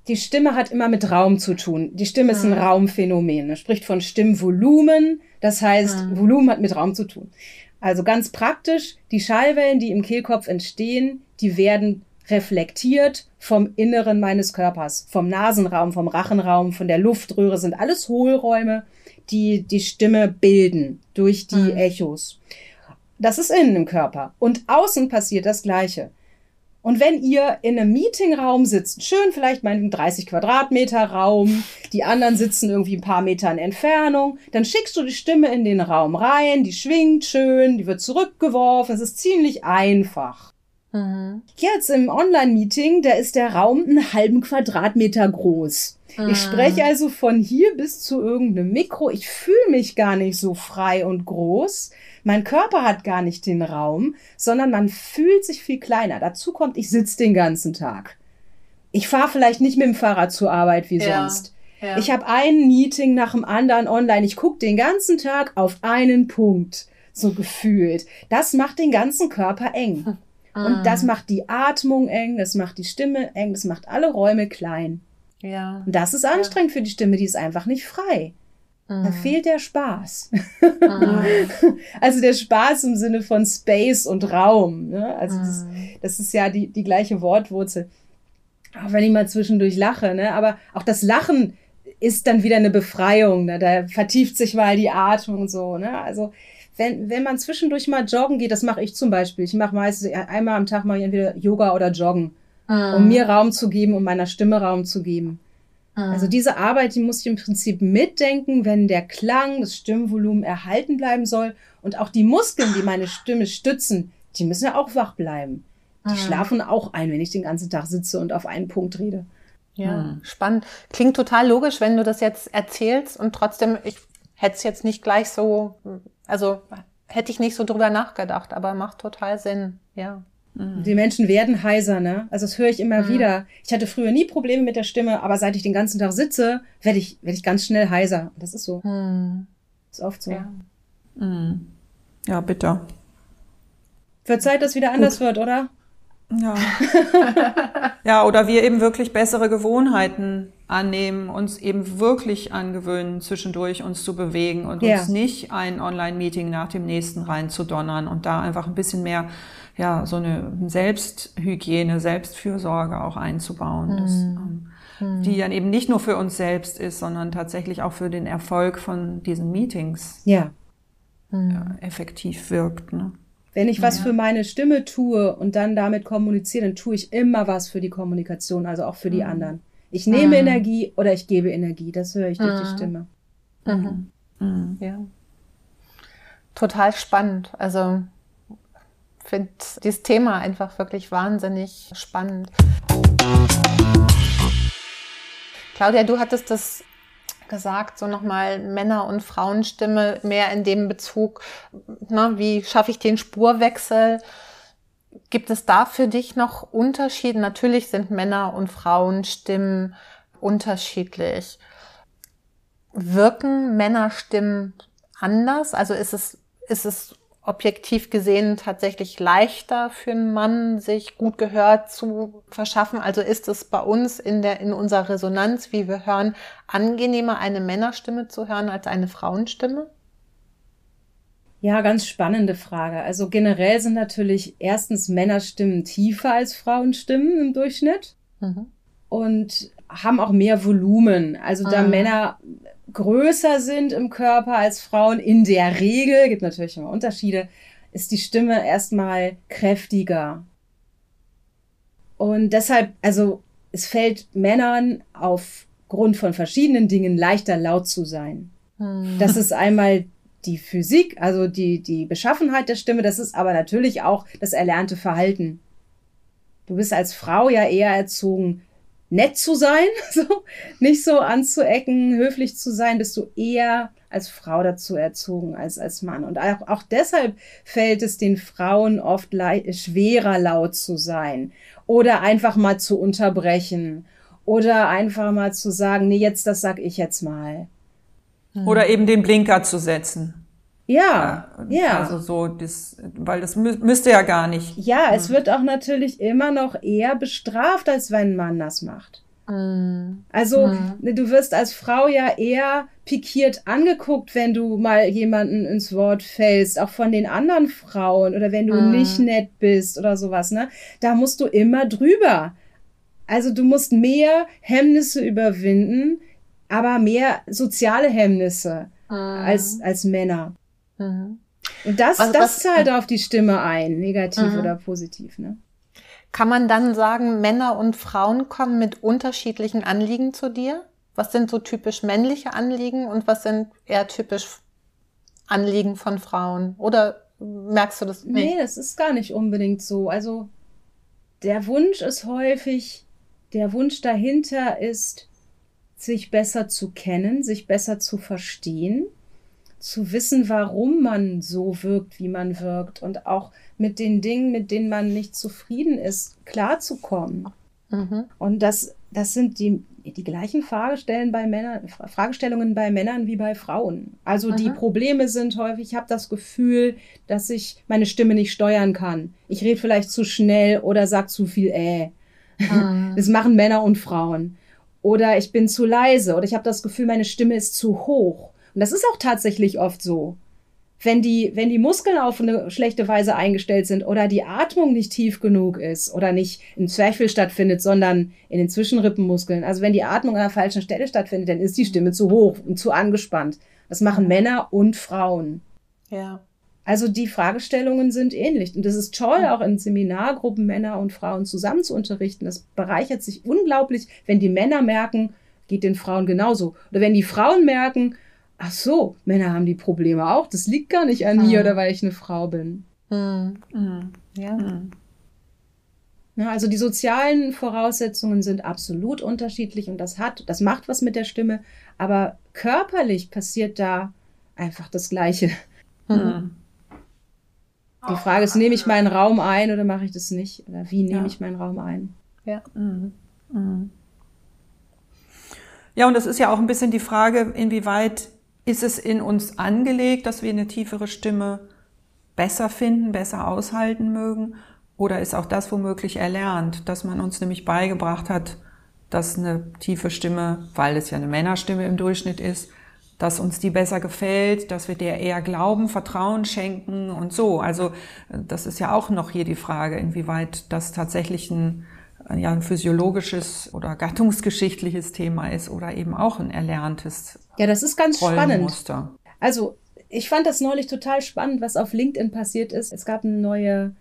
S3: die Stimme hat immer mit Raum zu tun. Die Stimme ist ein mhm. Raumphänomen. Er spricht von Stimmvolumen. Das heißt, mhm. Volumen hat mit Raum zu tun. Also ganz praktisch, die Schallwellen, die im Kehlkopf entstehen, die werden reflektiert vom Inneren meines Körpers, vom Nasenraum, vom Rachenraum, von der Luftröhre, sind alles Hohlräume, die die Stimme bilden durch die mhm. Echos. Das ist innen im Körper. Und außen passiert das Gleiche. Und wenn ihr in einem Meetingraum sitzt, schön vielleicht mal in 30 Quadratmeter Raum, die anderen sitzen irgendwie ein paar Meter in Entfernung, dann schickst du die Stimme in den Raum rein, die schwingt schön, die wird zurückgeworfen, es ist ziemlich einfach. Mhm. Jetzt im Online-Meeting, da ist der Raum einen halben Quadratmeter groß. Mhm. Ich spreche also von hier bis zu irgendeinem Mikro. Ich fühle mich gar nicht so frei und groß. Mein Körper hat gar nicht den Raum, sondern man fühlt sich viel kleiner. Dazu kommt, ich sitze den ganzen Tag. Ich fahre vielleicht nicht mit dem Fahrrad zur Arbeit wie ja, sonst. Ja. Ich habe ein Meeting nach dem anderen online. Ich gucke den ganzen Tag auf einen Punkt, so gefühlt. Das macht den ganzen Körper eng. Und das ah. macht die Atmung eng, das macht die Stimme eng, das macht alle Räume klein.
S2: Ja.
S3: Und das ist anstrengend ja. für die Stimme, die ist einfach nicht frei. Da mhm. fehlt der Spaß. Mhm. also der Spaß im Sinne von Space und Raum. Ne? Also das, mhm. das, ist ja die, die gleiche Wortwurzel. Auch wenn ich mal zwischendurch lache, ne? aber auch das Lachen ist dann wieder eine Befreiung. Ne? Da vertieft sich mal die Atmung und so. Ne? Also wenn, wenn man zwischendurch mal joggen geht, das mache ich zum Beispiel. Ich mache meistens einmal am Tag mal entweder Yoga oder Joggen, um mhm. mir Raum zu geben, um meiner Stimme Raum zu geben. Ah. Also diese Arbeit, die muss ich im Prinzip mitdenken, wenn der Klang, das Stimmvolumen erhalten bleiben soll. Und auch die Muskeln, die meine Stimme stützen, die müssen ja auch wach bleiben. Die ah. schlafen auch ein, wenn ich den ganzen Tag sitze und auf einen Punkt rede.
S2: Ja, hm. spannend. Klingt total logisch, wenn du das jetzt erzählst und trotzdem, ich hätte es jetzt nicht gleich so, also hätte ich nicht so drüber nachgedacht, aber macht total Sinn, ja.
S3: Mhm. Die Menschen werden heiser, ne? Also das höre ich immer mhm. wieder. Ich hatte früher nie Probleme mit der Stimme, aber seit ich den ganzen Tag sitze, werde ich, werde ich ganz schnell heiser. Das ist so. Mhm. Ist oft so.
S1: Ja, mhm. ja bitter.
S3: Wird Zeit, dass wieder anders Gut. wird, oder?
S1: Ja. ja, oder wir eben wirklich bessere Gewohnheiten annehmen, uns eben wirklich angewöhnen, zwischendurch uns zu bewegen und ja. uns nicht ein Online-Meeting nach dem nächsten reinzudonnern und da einfach ein bisschen mehr, ja, so eine Selbsthygiene, Selbstfürsorge auch einzubauen. Mhm. Das, ähm, mhm. Die dann eben nicht nur für uns selbst ist, sondern tatsächlich auch für den Erfolg von diesen Meetings
S3: ja.
S1: Mhm. effektiv wirkt. Ne?
S3: Wenn ich was ja. für meine Stimme tue und dann damit kommuniziere, dann tue ich immer was für die Kommunikation, also auch für die mhm. anderen. Ich nehme mhm. Energie oder ich gebe Energie. Das höre ich durch die mhm. Stimme.
S2: Mhm. mhm. Ja. Total spannend. Also finde dieses Thema einfach wirklich wahnsinnig spannend. Claudia, du hattest das gesagt, so nochmal Männer- und Frauenstimme mehr in dem Bezug, ne, wie schaffe ich den Spurwechsel? Gibt es da für dich noch Unterschiede? Natürlich sind Männer- und Frauenstimmen unterschiedlich. Wirken Männerstimmen anders? Also ist es, ist es objektiv gesehen tatsächlich leichter für einen Mann, sich gut gehört zu verschaffen? Also ist es bei uns in der, in unserer Resonanz, wie wir hören, angenehmer, eine Männerstimme zu hören als eine Frauenstimme?
S3: Ja, ganz spannende Frage. Also generell sind natürlich erstens Männerstimmen tiefer als Frauenstimmen im Durchschnitt mhm. und haben auch mehr Volumen. Also da mhm. Männer größer sind im Körper als Frauen, in der Regel, gibt natürlich immer Unterschiede, ist die Stimme erstmal kräftiger. Und deshalb, also es fällt Männern aufgrund von verschiedenen Dingen leichter laut zu sein. Hm. Das ist einmal die Physik, also die, die Beschaffenheit der Stimme, das ist aber natürlich auch das erlernte Verhalten. Du bist als Frau ja eher erzogen, nett zu sein, so, nicht so anzuecken, höflich zu sein, bist du eher als Frau dazu erzogen als als Mann. Und auch, auch deshalb fällt es den Frauen oft schwerer, laut zu sein oder einfach mal zu unterbrechen oder einfach mal zu sagen, nee, jetzt, das sag ich jetzt mal.
S1: Oder eben den Blinker zu setzen.
S3: Ja, ja.
S1: Also so, das, weil das mü müsste ja gar nicht.
S3: Ja, es wird auch natürlich immer noch eher bestraft, als wenn ein Mann das macht. Mhm. Also mhm. du wirst als Frau ja eher pikiert angeguckt, wenn du mal jemanden ins Wort fällst, auch von den anderen Frauen oder wenn du mhm. nicht nett bist oder sowas, ne? Da musst du immer drüber. Also du musst mehr Hemmnisse überwinden, aber mehr soziale Hemmnisse mhm. als, als Männer. Mhm. Und das, was, das was, zahlt auf die Stimme ein, negativ mhm. oder positiv. Ne?
S2: Kann man dann sagen, Männer und Frauen kommen mit unterschiedlichen Anliegen zu dir? Was sind so typisch männliche Anliegen und was sind eher typisch Anliegen von Frauen? Oder merkst du das?
S3: Nee, nee das ist gar nicht unbedingt so. Also der Wunsch ist häufig, der Wunsch dahinter ist, sich besser zu kennen, sich besser zu verstehen zu wissen, warum man so wirkt, wie man wirkt und auch mit den Dingen, mit denen man nicht zufrieden ist, klarzukommen. Mhm. Und das, das sind die, die gleichen Fragestellen bei Männern, Fragestellungen bei Männern wie bei Frauen. Also mhm. die Probleme sind häufig, ich habe das Gefühl, dass ich meine Stimme nicht steuern kann. Ich rede vielleicht zu schnell oder sag zu viel äh. Mhm. Das machen Männer und Frauen. Oder ich bin zu leise oder ich habe das Gefühl, meine Stimme ist zu hoch. Und das ist auch tatsächlich oft so. Wenn die, wenn die Muskeln auf eine schlechte Weise eingestellt sind oder die Atmung nicht tief genug ist oder nicht im Zwerchfell stattfindet, sondern in den Zwischenrippenmuskeln. Also wenn die Atmung an der falschen Stelle stattfindet, dann ist die Stimme zu hoch und zu angespannt. Das machen Männer und Frauen.
S2: Ja.
S3: Also die Fragestellungen sind ähnlich. Und das ist toll, auch in Seminargruppen Männer und Frauen zusammen zu unterrichten. Das bereichert sich unglaublich, wenn die Männer merken, geht den Frauen genauso. Oder wenn die Frauen merken, ach so, Männer haben die Probleme auch. Das liegt gar nicht an mhm. mir oder weil ich eine Frau bin. Mhm.
S2: Mhm. Ja. Mhm.
S3: Ja, also die sozialen Voraussetzungen sind absolut unterschiedlich und das hat, das macht was mit der Stimme, aber körperlich passiert da einfach das Gleiche. Mhm. Die Frage ist, nehme ich meinen Raum ein oder mache ich das nicht? Oder wie nehme ja. ich meinen Raum ein?
S2: Ja. Mhm. Mhm.
S1: Ja, und das ist ja auch ein bisschen die Frage, inwieweit ist es in uns angelegt, dass wir eine tiefere Stimme besser finden, besser aushalten mögen? Oder ist auch das womöglich erlernt, dass man uns nämlich beigebracht hat, dass eine tiefe Stimme, weil es ja eine Männerstimme im Durchschnitt ist, dass uns die besser gefällt, dass wir der eher Glauben, Vertrauen schenken und so. Also das ist ja auch noch hier die Frage, inwieweit das tatsächlich ein, ja, ein physiologisches oder gattungsgeschichtliches Thema ist oder eben auch ein erlerntes.
S3: Ja, das ist ganz spannend. Also ich fand das neulich total spannend, was auf LinkedIn passiert ist. Es gab eine neue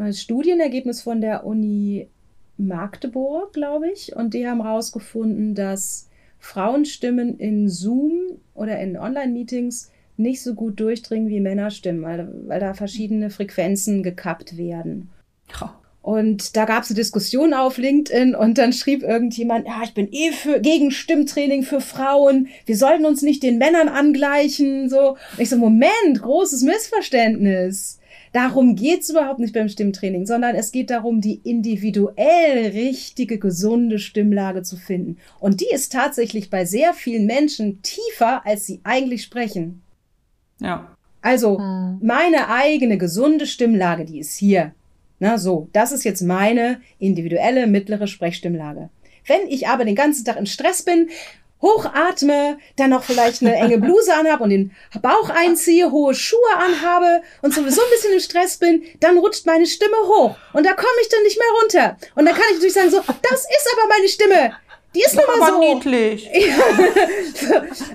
S3: neues Studienergebnis von der Uni Magdeburg, glaube ich, und die haben herausgefunden, dass Frauenstimmen in Zoom oder in Online-Meetings nicht so gut durchdringen wie Männerstimmen, weil, weil da verschiedene Frequenzen gekappt werden. Ja. Und da gab es eine Diskussion auf LinkedIn und dann schrieb irgendjemand, ja, ich bin eh für, gegen Stimmtraining für Frauen. Wir sollten uns nicht den Männern angleichen. So. Und ich so, Moment, großes Missverständnis. Darum geht's überhaupt nicht beim Stimmtraining, sondern es geht darum, die individuell richtige, gesunde Stimmlage zu finden. Und die ist tatsächlich bei sehr vielen Menschen tiefer, als sie eigentlich sprechen.
S1: Ja.
S3: Also hm. meine eigene gesunde Stimmlage, die ist hier. Na so, das ist jetzt meine individuelle mittlere Sprechstimmlage. Wenn ich aber den ganzen Tag in Stress bin hochatme, dann noch vielleicht eine enge Bluse anhabe und den Bauch einziehe, hohe Schuhe anhabe und sowieso ein bisschen im Stress bin, dann rutscht meine Stimme hoch und da komme ich dann nicht mehr runter. Und dann kann ich natürlich sagen so, das ist aber meine Stimme. Die ist nun mal so.
S1: niedlich.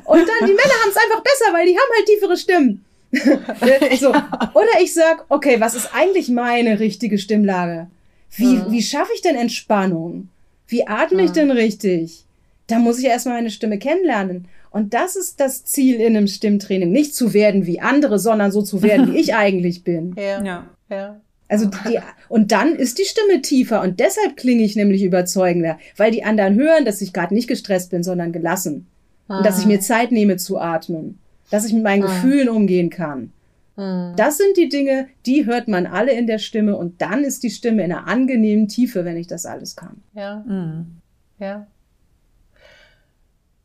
S3: und dann, die Männer haben es einfach besser, weil die haben halt tiefere Stimmen. so. Oder ich sag, okay, was ist eigentlich meine richtige Stimmlage? Wie, wie schaffe ich denn Entspannung? Wie atme ich denn richtig? da muss ich erstmal meine Stimme kennenlernen. Und das ist das Ziel in einem Stimmtraining. Nicht zu werden wie andere, sondern so zu werden, wie ich eigentlich bin.
S2: Ja. ja. ja.
S3: Also die, und dann ist die Stimme tiefer und deshalb klinge ich nämlich überzeugender, weil die anderen hören, dass ich gerade nicht gestresst bin, sondern gelassen. Ah. Und dass ich mir Zeit nehme zu atmen. Dass ich mit meinen ah. Gefühlen umgehen kann. Ah. Das sind die Dinge, die hört man alle in der Stimme und dann ist die Stimme in einer angenehmen Tiefe, wenn ich das alles kann.
S2: Ja. Mhm. Ja.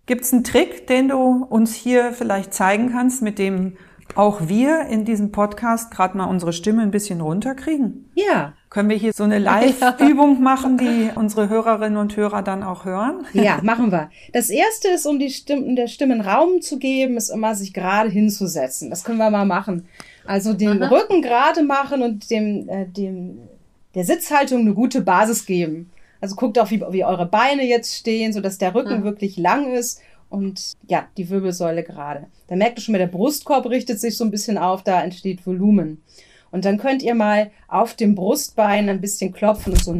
S1: Gibt es einen Trick, den du uns hier vielleicht zeigen kannst, mit dem auch wir in diesem Podcast gerade mal unsere Stimme ein bisschen runterkriegen?
S3: Ja.
S1: Können wir hier so eine Live-Übung machen, die unsere Hörerinnen und Hörer dann auch hören?
S3: Ja, machen wir. Das erste ist, um die Stimmen, der Stimmen Raum zu geben, ist immer sich gerade hinzusetzen. Das können wir mal machen. Also den Aha. Rücken gerade machen und dem, äh, dem, der Sitzhaltung eine gute Basis geben. Also guckt auch, wie, wie eure Beine jetzt stehen, so dass der Rücken ja. wirklich lang ist und ja, die Wirbelsäule gerade. Da merkt ihr schon mal, der Brustkorb richtet sich so ein bisschen auf, da entsteht Volumen. Und dann könnt ihr mal auf dem Brustbein ein bisschen klopfen und so.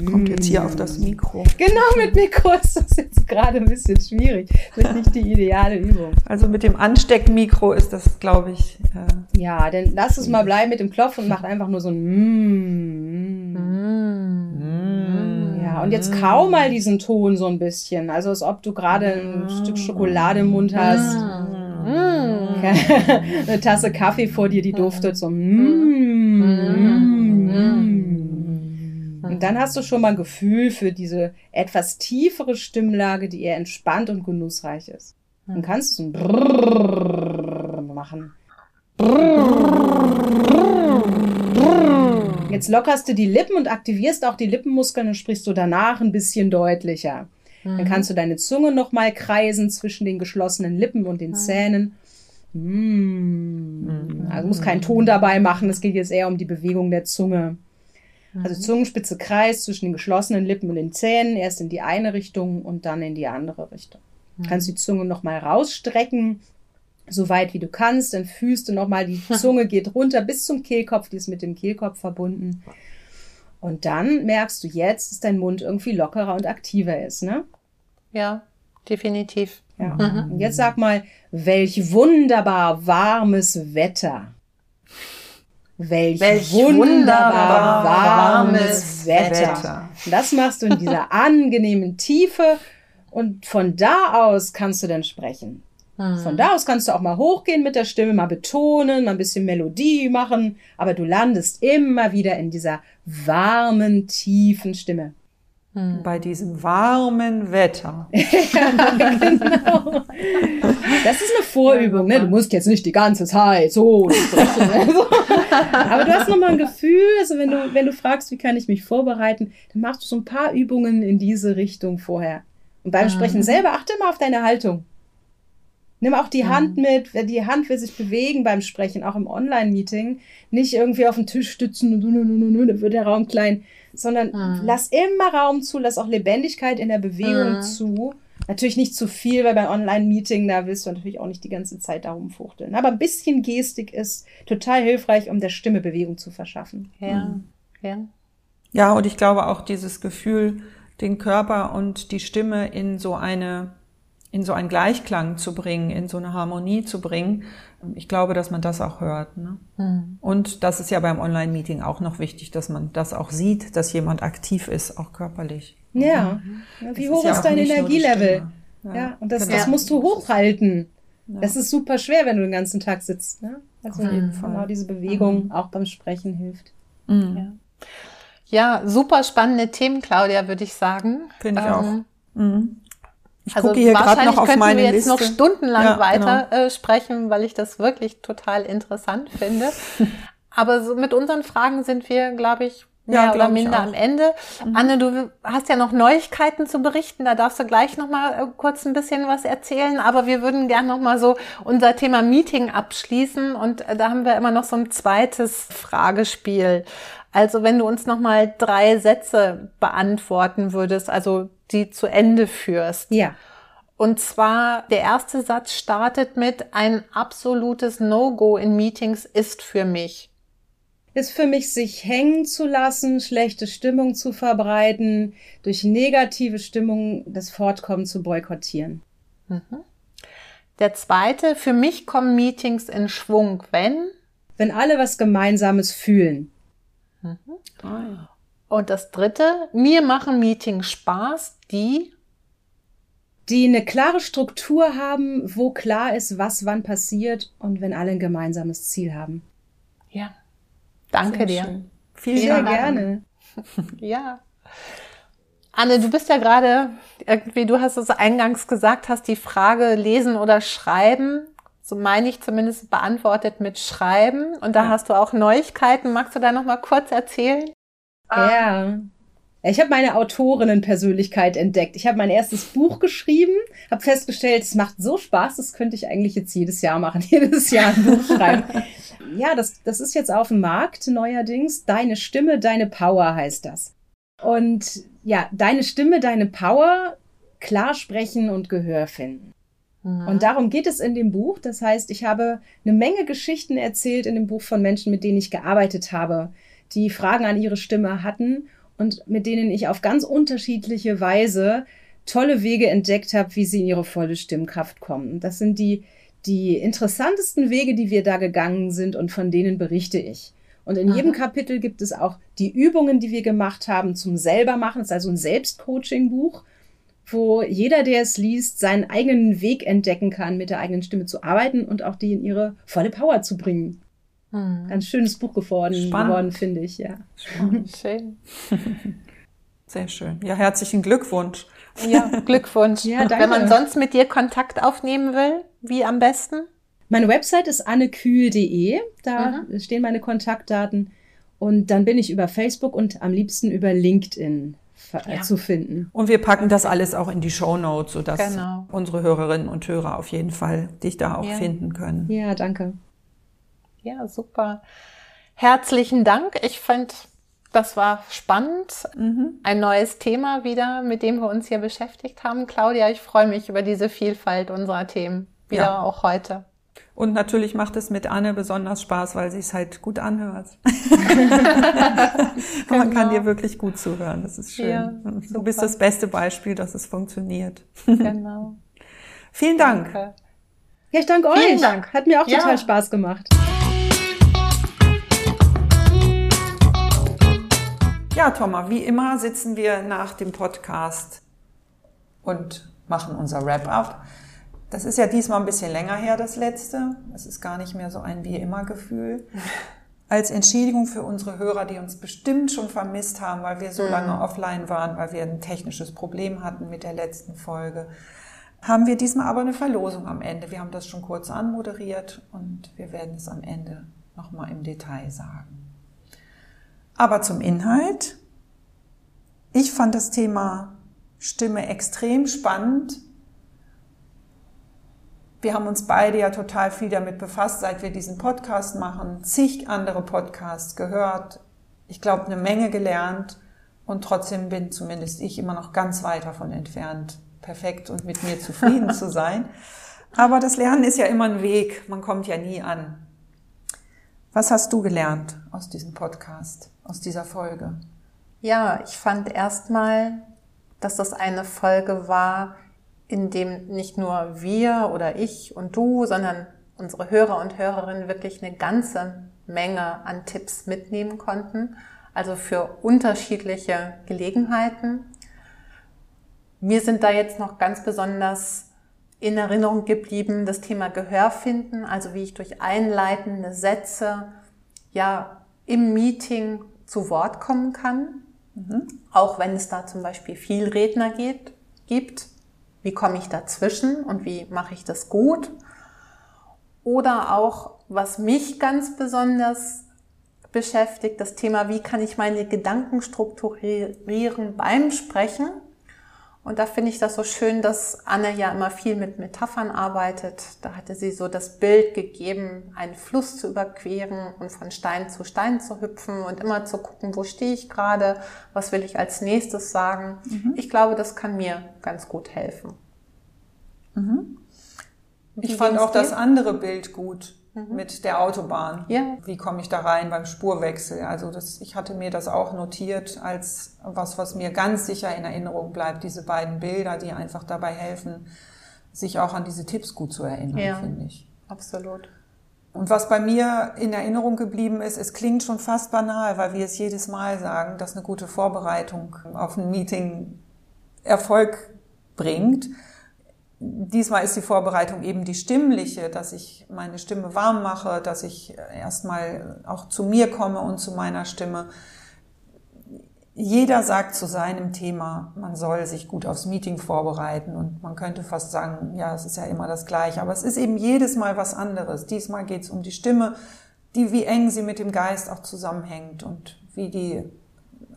S1: Das kommt jetzt hier auf das Mikro.
S3: Genau, mit Mikro ist das jetzt gerade ein bisschen schwierig. Das ist nicht die ideale Übung.
S1: Also mit dem Ansteckmikro ist das, glaube ich.
S3: Äh ja, dann lasst es mal bleiben mit dem Klopfen und macht einfach nur so ein mm. Mm. Ja, und jetzt kau mal diesen Ton so ein bisschen. Also als ob du gerade ein Stück Schokolade im Mund hast. Mm. eine Tasse Kaffee vor dir, die duftet so. Mm, mm, und dann hast du schon mal ein Gefühl für diese etwas tiefere Stimmlage, die eher entspannt und genussreich ist. Dann kannst du so ein Brrrr machen. Jetzt lockerst du die Lippen und aktivierst auch die Lippenmuskeln und sprichst du danach ein bisschen deutlicher. Dann kannst du deine Zunge nochmal kreisen zwischen den geschlossenen Lippen und den Zähnen. Also muss keinen Ton dabei machen. Es geht jetzt eher um die Bewegung der Zunge. Also mhm. Zungenspitze kreist zwischen den geschlossenen Lippen und den Zähnen, erst in die eine Richtung und dann in die andere Richtung. Du kannst die Zunge nochmal rausstrecken, so weit wie du kannst. Dann fühlst du nochmal, die Zunge geht runter bis zum Kehlkopf, die ist mit dem Kehlkopf verbunden. Und dann merkst du jetzt, dass dein Mund irgendwie lockerer und aktiver ist, ne?
S2: Ja, definitiv.
S3: Ja. Mhm. Und jetzt sag mal, welch wunderbar warmes Wetter. Welch, Welch wunderbar, warmes Wetter. Wetter. Das machst du in dieser angenehmen Tiefe und von da aus kannst du dann sprechen. Hm. Von da aus kannst du auch mal hochgehen mit der Stimme, mal betonen, mal ein bisschen Melodie machen, aber du landest immer wieder in dieser warmen, tiefen Stimme.
S1: Hm. Bei diesem warmen Wetter.
S3: ja, genau. Das ist eine Vorübung, ne? Du musst jetzt nicht die ganze Zeit so sprechen. Also. Aber du hast nochmal ein Gefühl, also wenn du, wenn du fragst, wie kann ich mich vorbereiten, dann machst du so ein paar Übungen in diese Richtung vorher. Und beim Sprechen mhm. selber achte immer auf deine Haltung. Nimm auch die mhm. Hand mit, die Hand will sich bewegen beim Sprechen, auch im Online-Meeting. Nicht irgendwie auf den Tisch stützen und dann wird der Raum klein sondern mhm. lass immer Raum zu, lass auch Lebendigkeit in der Bewegung mhm. zu. Natürlich nicht zu viel, weil beim Online-Meeting, da willst du natürlich auch nicht die ganze Zeit darum fuchteln. Aber ein bisschen Gestik ist total hilfreich, um der Stimme Bewegung zu verschaffen.
S2: Ja, mhm. ja.
S1: Ja, und ich glaube auch dieses Gefühl, den Körper und die Stimme in so eine in so einen Gleichklang zu bringen, in so eine Harmonie zu bringen. Ich glaube, dass man das auch hört. Ne? Mhm. Und das ist ja beim Online-Meeting auch noch wichtig, dass man das auch sieht, dass jemand aktiv ist, auch körperlich.
S3: Ja. Mhm. Wie hoch ist, ja dein Energielevel? Ja. ja. und das, genau. das musst du hochhalten. Ja. Das ist super schwer, wenn du den ganzen Tag sitzt. Ne? Also genau diese Bewegung mhm. auch beim Sprechen hilft.
S2: Mhm. Ja. ja. super spannende Themen, Claudia, würde ich sagen.
S1: Finde ich ähm, auch.
S2: Ich also gucke hier gerade noch auf meine wir jetzt Liste. noch stundenlang ja, weiter genau. äh, sprechen, weil ich das wirklich total interessant finde. Aber so mit unseren Fragen sind wir, glaube ich, mehr ja, oder minder am Ende. Mhm. Anne, du hast ja noch Neuigkeiten zu berichten. Da darfst du gleich noch mal äh, kurz ein bisschen was erzählen. Aber wir würden gern noch mal so unser Thema Meeting abschließen. Und äh, da haben wir immer noch so ein zweites Fragespiel. Also wenn du uns noch mal drei Sätze beantworten würdest, also die zu Ende führst.
S3: Ja.
S2: Und zwar, der erste Satz startet mit, ein absolutes No-Go in Meetings ist für mich.
S3: Ist für mich, sich hängen zu lassen, schlechte Stimmung zu verbreiten, durch negative Stimmung das Fortkommen zu boykottieren. Mhm.
S2: Der zweite, für mich kommen Meetings in Schwung, wenn?
S3: Wenn alle was Gemeinsames fühlen.
S2: Mhm. Ja. Und das dritte, mir machen Meetings Spaß, die
S3: die eine klare Struktur haben, wo klar ist, was wann passiert und wenn alle ein gemeinsames Ziel haben.
S2: Ja. Danke Sehr dir. Schön.
S3: Vielen Sehr gerne.
S2: ja. Anne, du bist ja gerade irgendwie, du hast es eingangs gesagt, hast die Frage lesen oder schreiben, so meine ich zumindest beantwortet mit schreiben und da ja. hast du auch Neuigkeiten. Magst du da noch mal kurz erzählen?
S3: Ja. Ich habe meine Autorinnenpersönlichkeit entdeckt. Ich habe mein erstes Buch geschrieben, habe festgestellt, es macht so Spaß, das könnte ich eigentlich jetzt jedes Jahr machen, jedes Jahr ein Buch schreiben. ja, das, das ist jetzt auf dem Markt neuerdings. Deine Stimme, deine Power heißt das. Und ja, deine Stimme, deine Power, klar sprechen und Gehör finden. Mhm. Und darum geht es in dem Buch. Das heißt, ich habe eine Menge Geschichten erzählt in dem Buch von Menschen, mit denen ich gearbeitet habe die Fragen an ihre Stimme hatten und mit denen ich auf ganz unterschiedliche Weise tolle Wege entdeckt habe, wie sie in ihre volle Stimmkraft kommen. Das sind die, die interessantesten Wege, die wir da gegangen sind und von denen berichte ich. Und in Aha. jedem Kapitel gibt es auch die Übungen, die wir gemacht haben zum selbermachen. Es ist also ein Selbstcoaching-Buch, wo jeder, der es liest, seinen eigenen Weg entdecken kann, mit der eigenen Stimme zu arbeiten und auch die in ihre volle Power zu bringen. Hm. Ganz schönes Buch geworden, geworden finde ich, ja.
S2: Spannend. Schön.
S1: Sehr schön. Ja, herzlichen Glückwunsch.
S2: Ja, Glückwunsch. ja, danke. Wenn man sonst mit dir Kontakt aufnehmen will, wie am besten?
S3: Meine Website ist annekühl.de. Da mhm. stehen meine Kontaktdaten. Und dann bin ich über Facebook und am liebsten über LinkedIn ja. zu finden.
S1: Und wir packen das alles auch in die Show Notes, sodass genau. unsere Hörerinnen und Hörer auf jeden Fall dich da auch ja. finden können.
S3: Ja, danke.
S2: Ja, super. Herzlichen Dank. Ich fand, das war spannend. Mhm. Ein neues Thema wieder, mit dem wir uns hier beschäftigt haben. Claudia, ich freue mich über diese Vielfalt unserer Themen. Wieder ja. auch heute.
S1: Und natürlich macht es mit Anne besonders Spaß, weil sie es halt gut anhört. genau. Man kann dir wirklich gut zuhören. Das ist schön. Ja, du bist das beste Beispiel, dass es funktioniert.
S2: genau.
S1: Vielen Dank.
S3: Danke. Ja, ich danke euch. Vielen Dank. Hat mir auch ja. total Spaß gemacht.
S1: Ja, Thomas, wie immer sitzen wir nach dem Podcast und machen unser Wrap-up. Das ist ja diesmal ein bisschen länger her, das letzte. Es ist gar nicht mehr so ein wie immer Gefühl. Als Entschädigung für unsere Hörer, die uns bestimmt schon vermisst haben, weil wir so mhm. lange offline waren, weil wir ein technisches Problem hatten mit der letzten Folge, haben wir diesmal aber eine Verlosung am Ende. Wir haben das schon kurz anmoderiert und wir werden es am Ende nochmal im Detail sagen. Aber zum Inhalt. Ich fand das Thema Stimme extrem spannend. Wir haben uns beide ja total viel damit befasst, seit wir diesen Podcast machen, zig andere Podcasts gehört, ich glaube eine Menge gelernt und trotzdem bin zumindest ich immer noch ganz weit davon entfernt, perfekt und mit mir zufrieden zu sein. Aber das Lernen ist ja immer ein Weg, man kommt ja nie an. Was hast du gelernt aus diesem Podcast? Aus dieser Folge?
S2: Ja, ich fand erstmal, dass das eine Folge war, in dem nicht nur wir oder ich und du, sondern unsere Hörer und Hörerinnen wirklich eine ganze Menge an Tipps mitnehmen konnten. Also für unterschiedliche Gelegenheiten. Mir sind da jetzt noch ganz besonders in Erinnerung geblieben das Thema Gehör finden, also wie ich durch einleitende Sätze ja im Meeting zu Wort kommen kann, auch wenn es da zum Beispiel viel Redner geht, gibt. Wie komme ich dazwischen und wie mache ich das gut? Oder auch, was mich ganz besonders beschäftigt, das Thema, wie kann ich meine Gedanken strukturieren beim Sprechen und da finde ich das so schön, dass Anne ja immer viel mit Metaphern arbeitet. Da hatte sie so das Bild gegeben, einen Fluss zu überqueren und von Stein zu Stein zu hüpfen und immer zu gucken, wo stehe ich gerade, was will ich als nächstes sagen. Mhm. Ich glaube, das kann mir ganz gut helfen.
S1: Mhm. Ich fand auch dir? das andere Bild gut mhm. mit der Autobahn. Ja. Wie komme ich da rein beim Spurwechsel? Also das, ich hatte mir das auch notiert als was, was mir ganz sicher in Erinnerung bleibt. Diese beiden Bilder, die einfach dabei helfen, sich auch an diese Tipps gut zu erinnern, ja, finde ich.
S2: Absolut.
S1: Und was bei mir in Erinnerung geblieben ist, es klingt schon fast banal, weil wir es jedes Mal sagen, dass eine gute Vorbereitung auf ein Meeting Erfolg bringt diesmal ist die Vorbereitung eben die stimmliche, dass ich meine Stimme warm mache, dass ich erstmal auch zu mir komme und zu meiner Stimme. Jeder sagt zu seinem Thema, man soll sich gut aufs Meeting vorbereiten und man könnte fast sagen, ja, es ist ja immer das Gleiche, aber es ist eben jedes Mal was anderes. Diesmal geht es um die Stimme, die, wie eng sie mit dem Geist auch zusammenhängt und wie die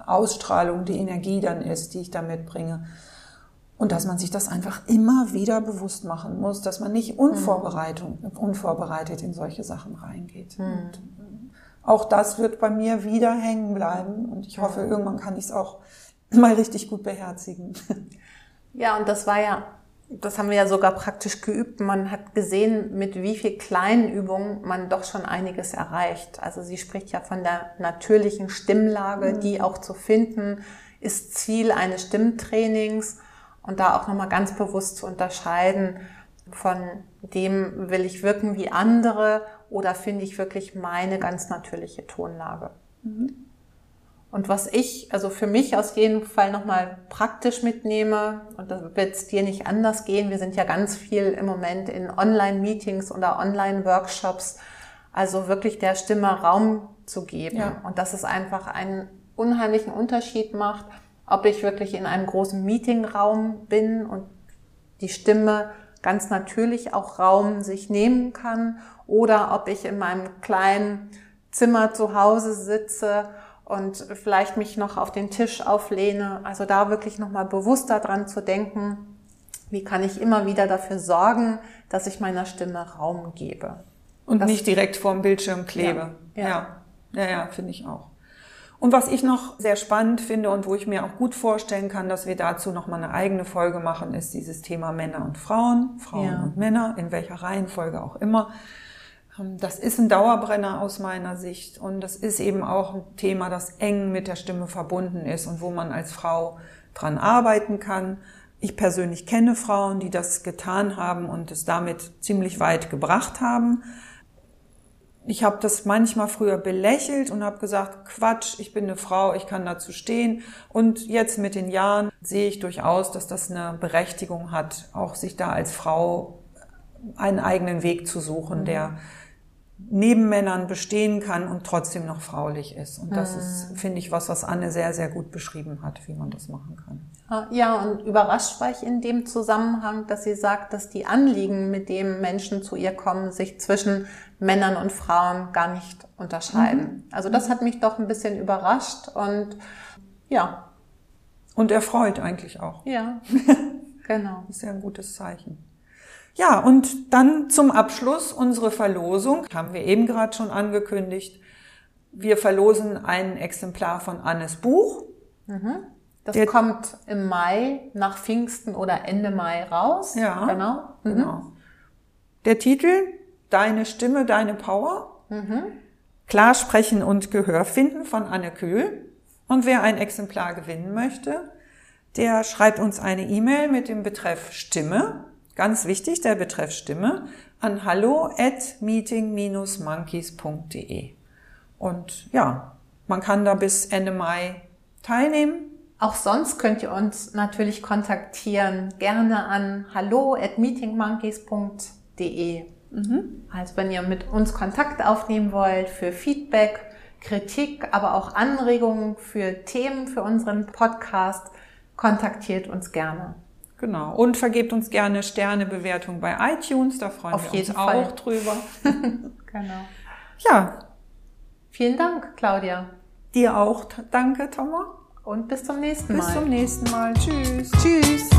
S1: Ausstrahlung, die Energie dann ist, die ich da mitbringe. Und dass man sich das einfach immer wieder bewusst machen muss, dass man nicht unvorbereitet, unvorbereitet in solche Sachen reingeht. Mhm. Und äh, auch das wird bei mir wieder hängen bleiben. Und ich hoffe, irgendwann kann ich es auch mal richtig gut beherzigen.
S2: Ja, und das war ja, das haben wir ja sogar praktisch geübt. Man hat gesehen, mit wie viel kleinen Übungen man doch schon einiges erreicht. Also sie spricht ja von der natürlichen Stimmlage, mhm. die auch zu finden, ist Ziel eines Stimmtrainings und da auch nochmal ganz bewusst zu unterscheiden von dem, will ich wirken wie andere oder finde ich wirklich meine ganz natürliche Tonlage. Mhm. Und was ich, also für mich aus jedem Fall nochmal praktisch mitnehme, und da wird es dir nicht anders gehen, wir sind ja ganz viel im Moment in Online-Meetings oder Online-Workshops, also wirklich der Stimme Raum zu geben. Ja. Und dass es einfach einen unheimlichen Unterschied macht, ob ich wirklich in einem großen Meetingraum bin und die Stimme ganz natürlich auch Raum sich nehmen kann oder ob ich in meinem kleinen Zimmer zu Hause sitze und vielleicht mich noch auf den Tisch auflehne. Also da wirklich nochmal bewusster dran zu denken, wie kann ich immer wieder dafür sorgen, dass ich meiner Stimme Raum gebe.
S1: Und das nicht direkt vorm Bildschirm klebe. Ja, ja, ja, ja, ja finde ich auch. Und was ich noch sehr spannend finde und wo ich mir auch gut vorstellen kann, dass wir dazu nochmal eine eigene Folge machen, ist dieses Thema Männer und Frauen, Frauen ja. und Männer, in welcher Reihenfolge auch immer. Ähm, das ist ein Dauerbrenner aus meiner Sicht und das ist eben auch ein Thema, das eng mit der Stimme verbunden ist und wo man als Frau dran arbeiten kann. Ich persönlich kenne Frauen, die das getan haben und es damit ziemlich weit gebracht haben. Ich habe das manchmal früher belächelt und habe gesagt, Quatsch, ich bin eine Frau, ich kann dazu stehen. Und jetzt mit den Jahren sehe ich durchaus, dass das eine Berechtigung hat, auch sich da als Frau einen eigenen Weg zu suchen, mhm. der neben Männern bestehen kann und trotzdem noch fraulich ist. Und das mhm. ist, finde ich, was, was Anne sehr, sehr gut beschrieben hat, wie man das machen kann.
S2: Ja, und überrascht war ich in dem Zusammenhang, dass sie sagt, dass die Anliegen, mit dem Menschen zu ihr kommen, sich zwischen Männern und Frauen gar nicht unterscheiden. Mhm. Also das hat mich doch ein bisschen überrascht und ja.
S1: Und erfreut eigentlich auch.
S2: Ja, genau.
S1: Das ist ja ein gutes Zeichen. Ja, und dann zum Abschluss unsere Verlosung. Haben wir eben gerade schon angekündigt. Wir verlosen ein Exemplar von Annes Buch.
S2: Mhm. Das Der, kommt im Mai nach Pfingsten oder Ende Mai raus.
S1: Ja, genau. Mhm. genau. Der Titel Deine Stimme, deine Power. Mhm. Klar sprechen und Gehör finden von Anne Kühl. Und wer ein Exemplar gewinnen möchte, der schreibt uns eine E-Mail mit dem Betreff Stimme Ganz wichtig, der Betreff Stimme an hallo at meeting-monkeys.de. Und ja, man kann da bis Ende Mai teilnehmen.
S2: Auch sonst könnt ihr uns natürlich kontaktieren, gerne an hallo at meetingmonkeys.de. Mhm. Also wenn ihr mit uns Kontakt aufnehmen wollt für Feedback, Kritik, aber auch Anregungen für Themen für unseren Podcast, kontaktiert uns gerne.
S1: Genau. Und vergebt uns gerne Sternebewertung bei iTunes, da freuen Auf wir uns Fall. auch drüber.
S2: genau.
S1: Ja.
S2: Vielen Dank, Claudia.
S1: Dir auch danke, Thomas.
S2: Und bis zum nächsten
S1: Mal. Bis zum nächsten Mal. Tschüss. Tschüss.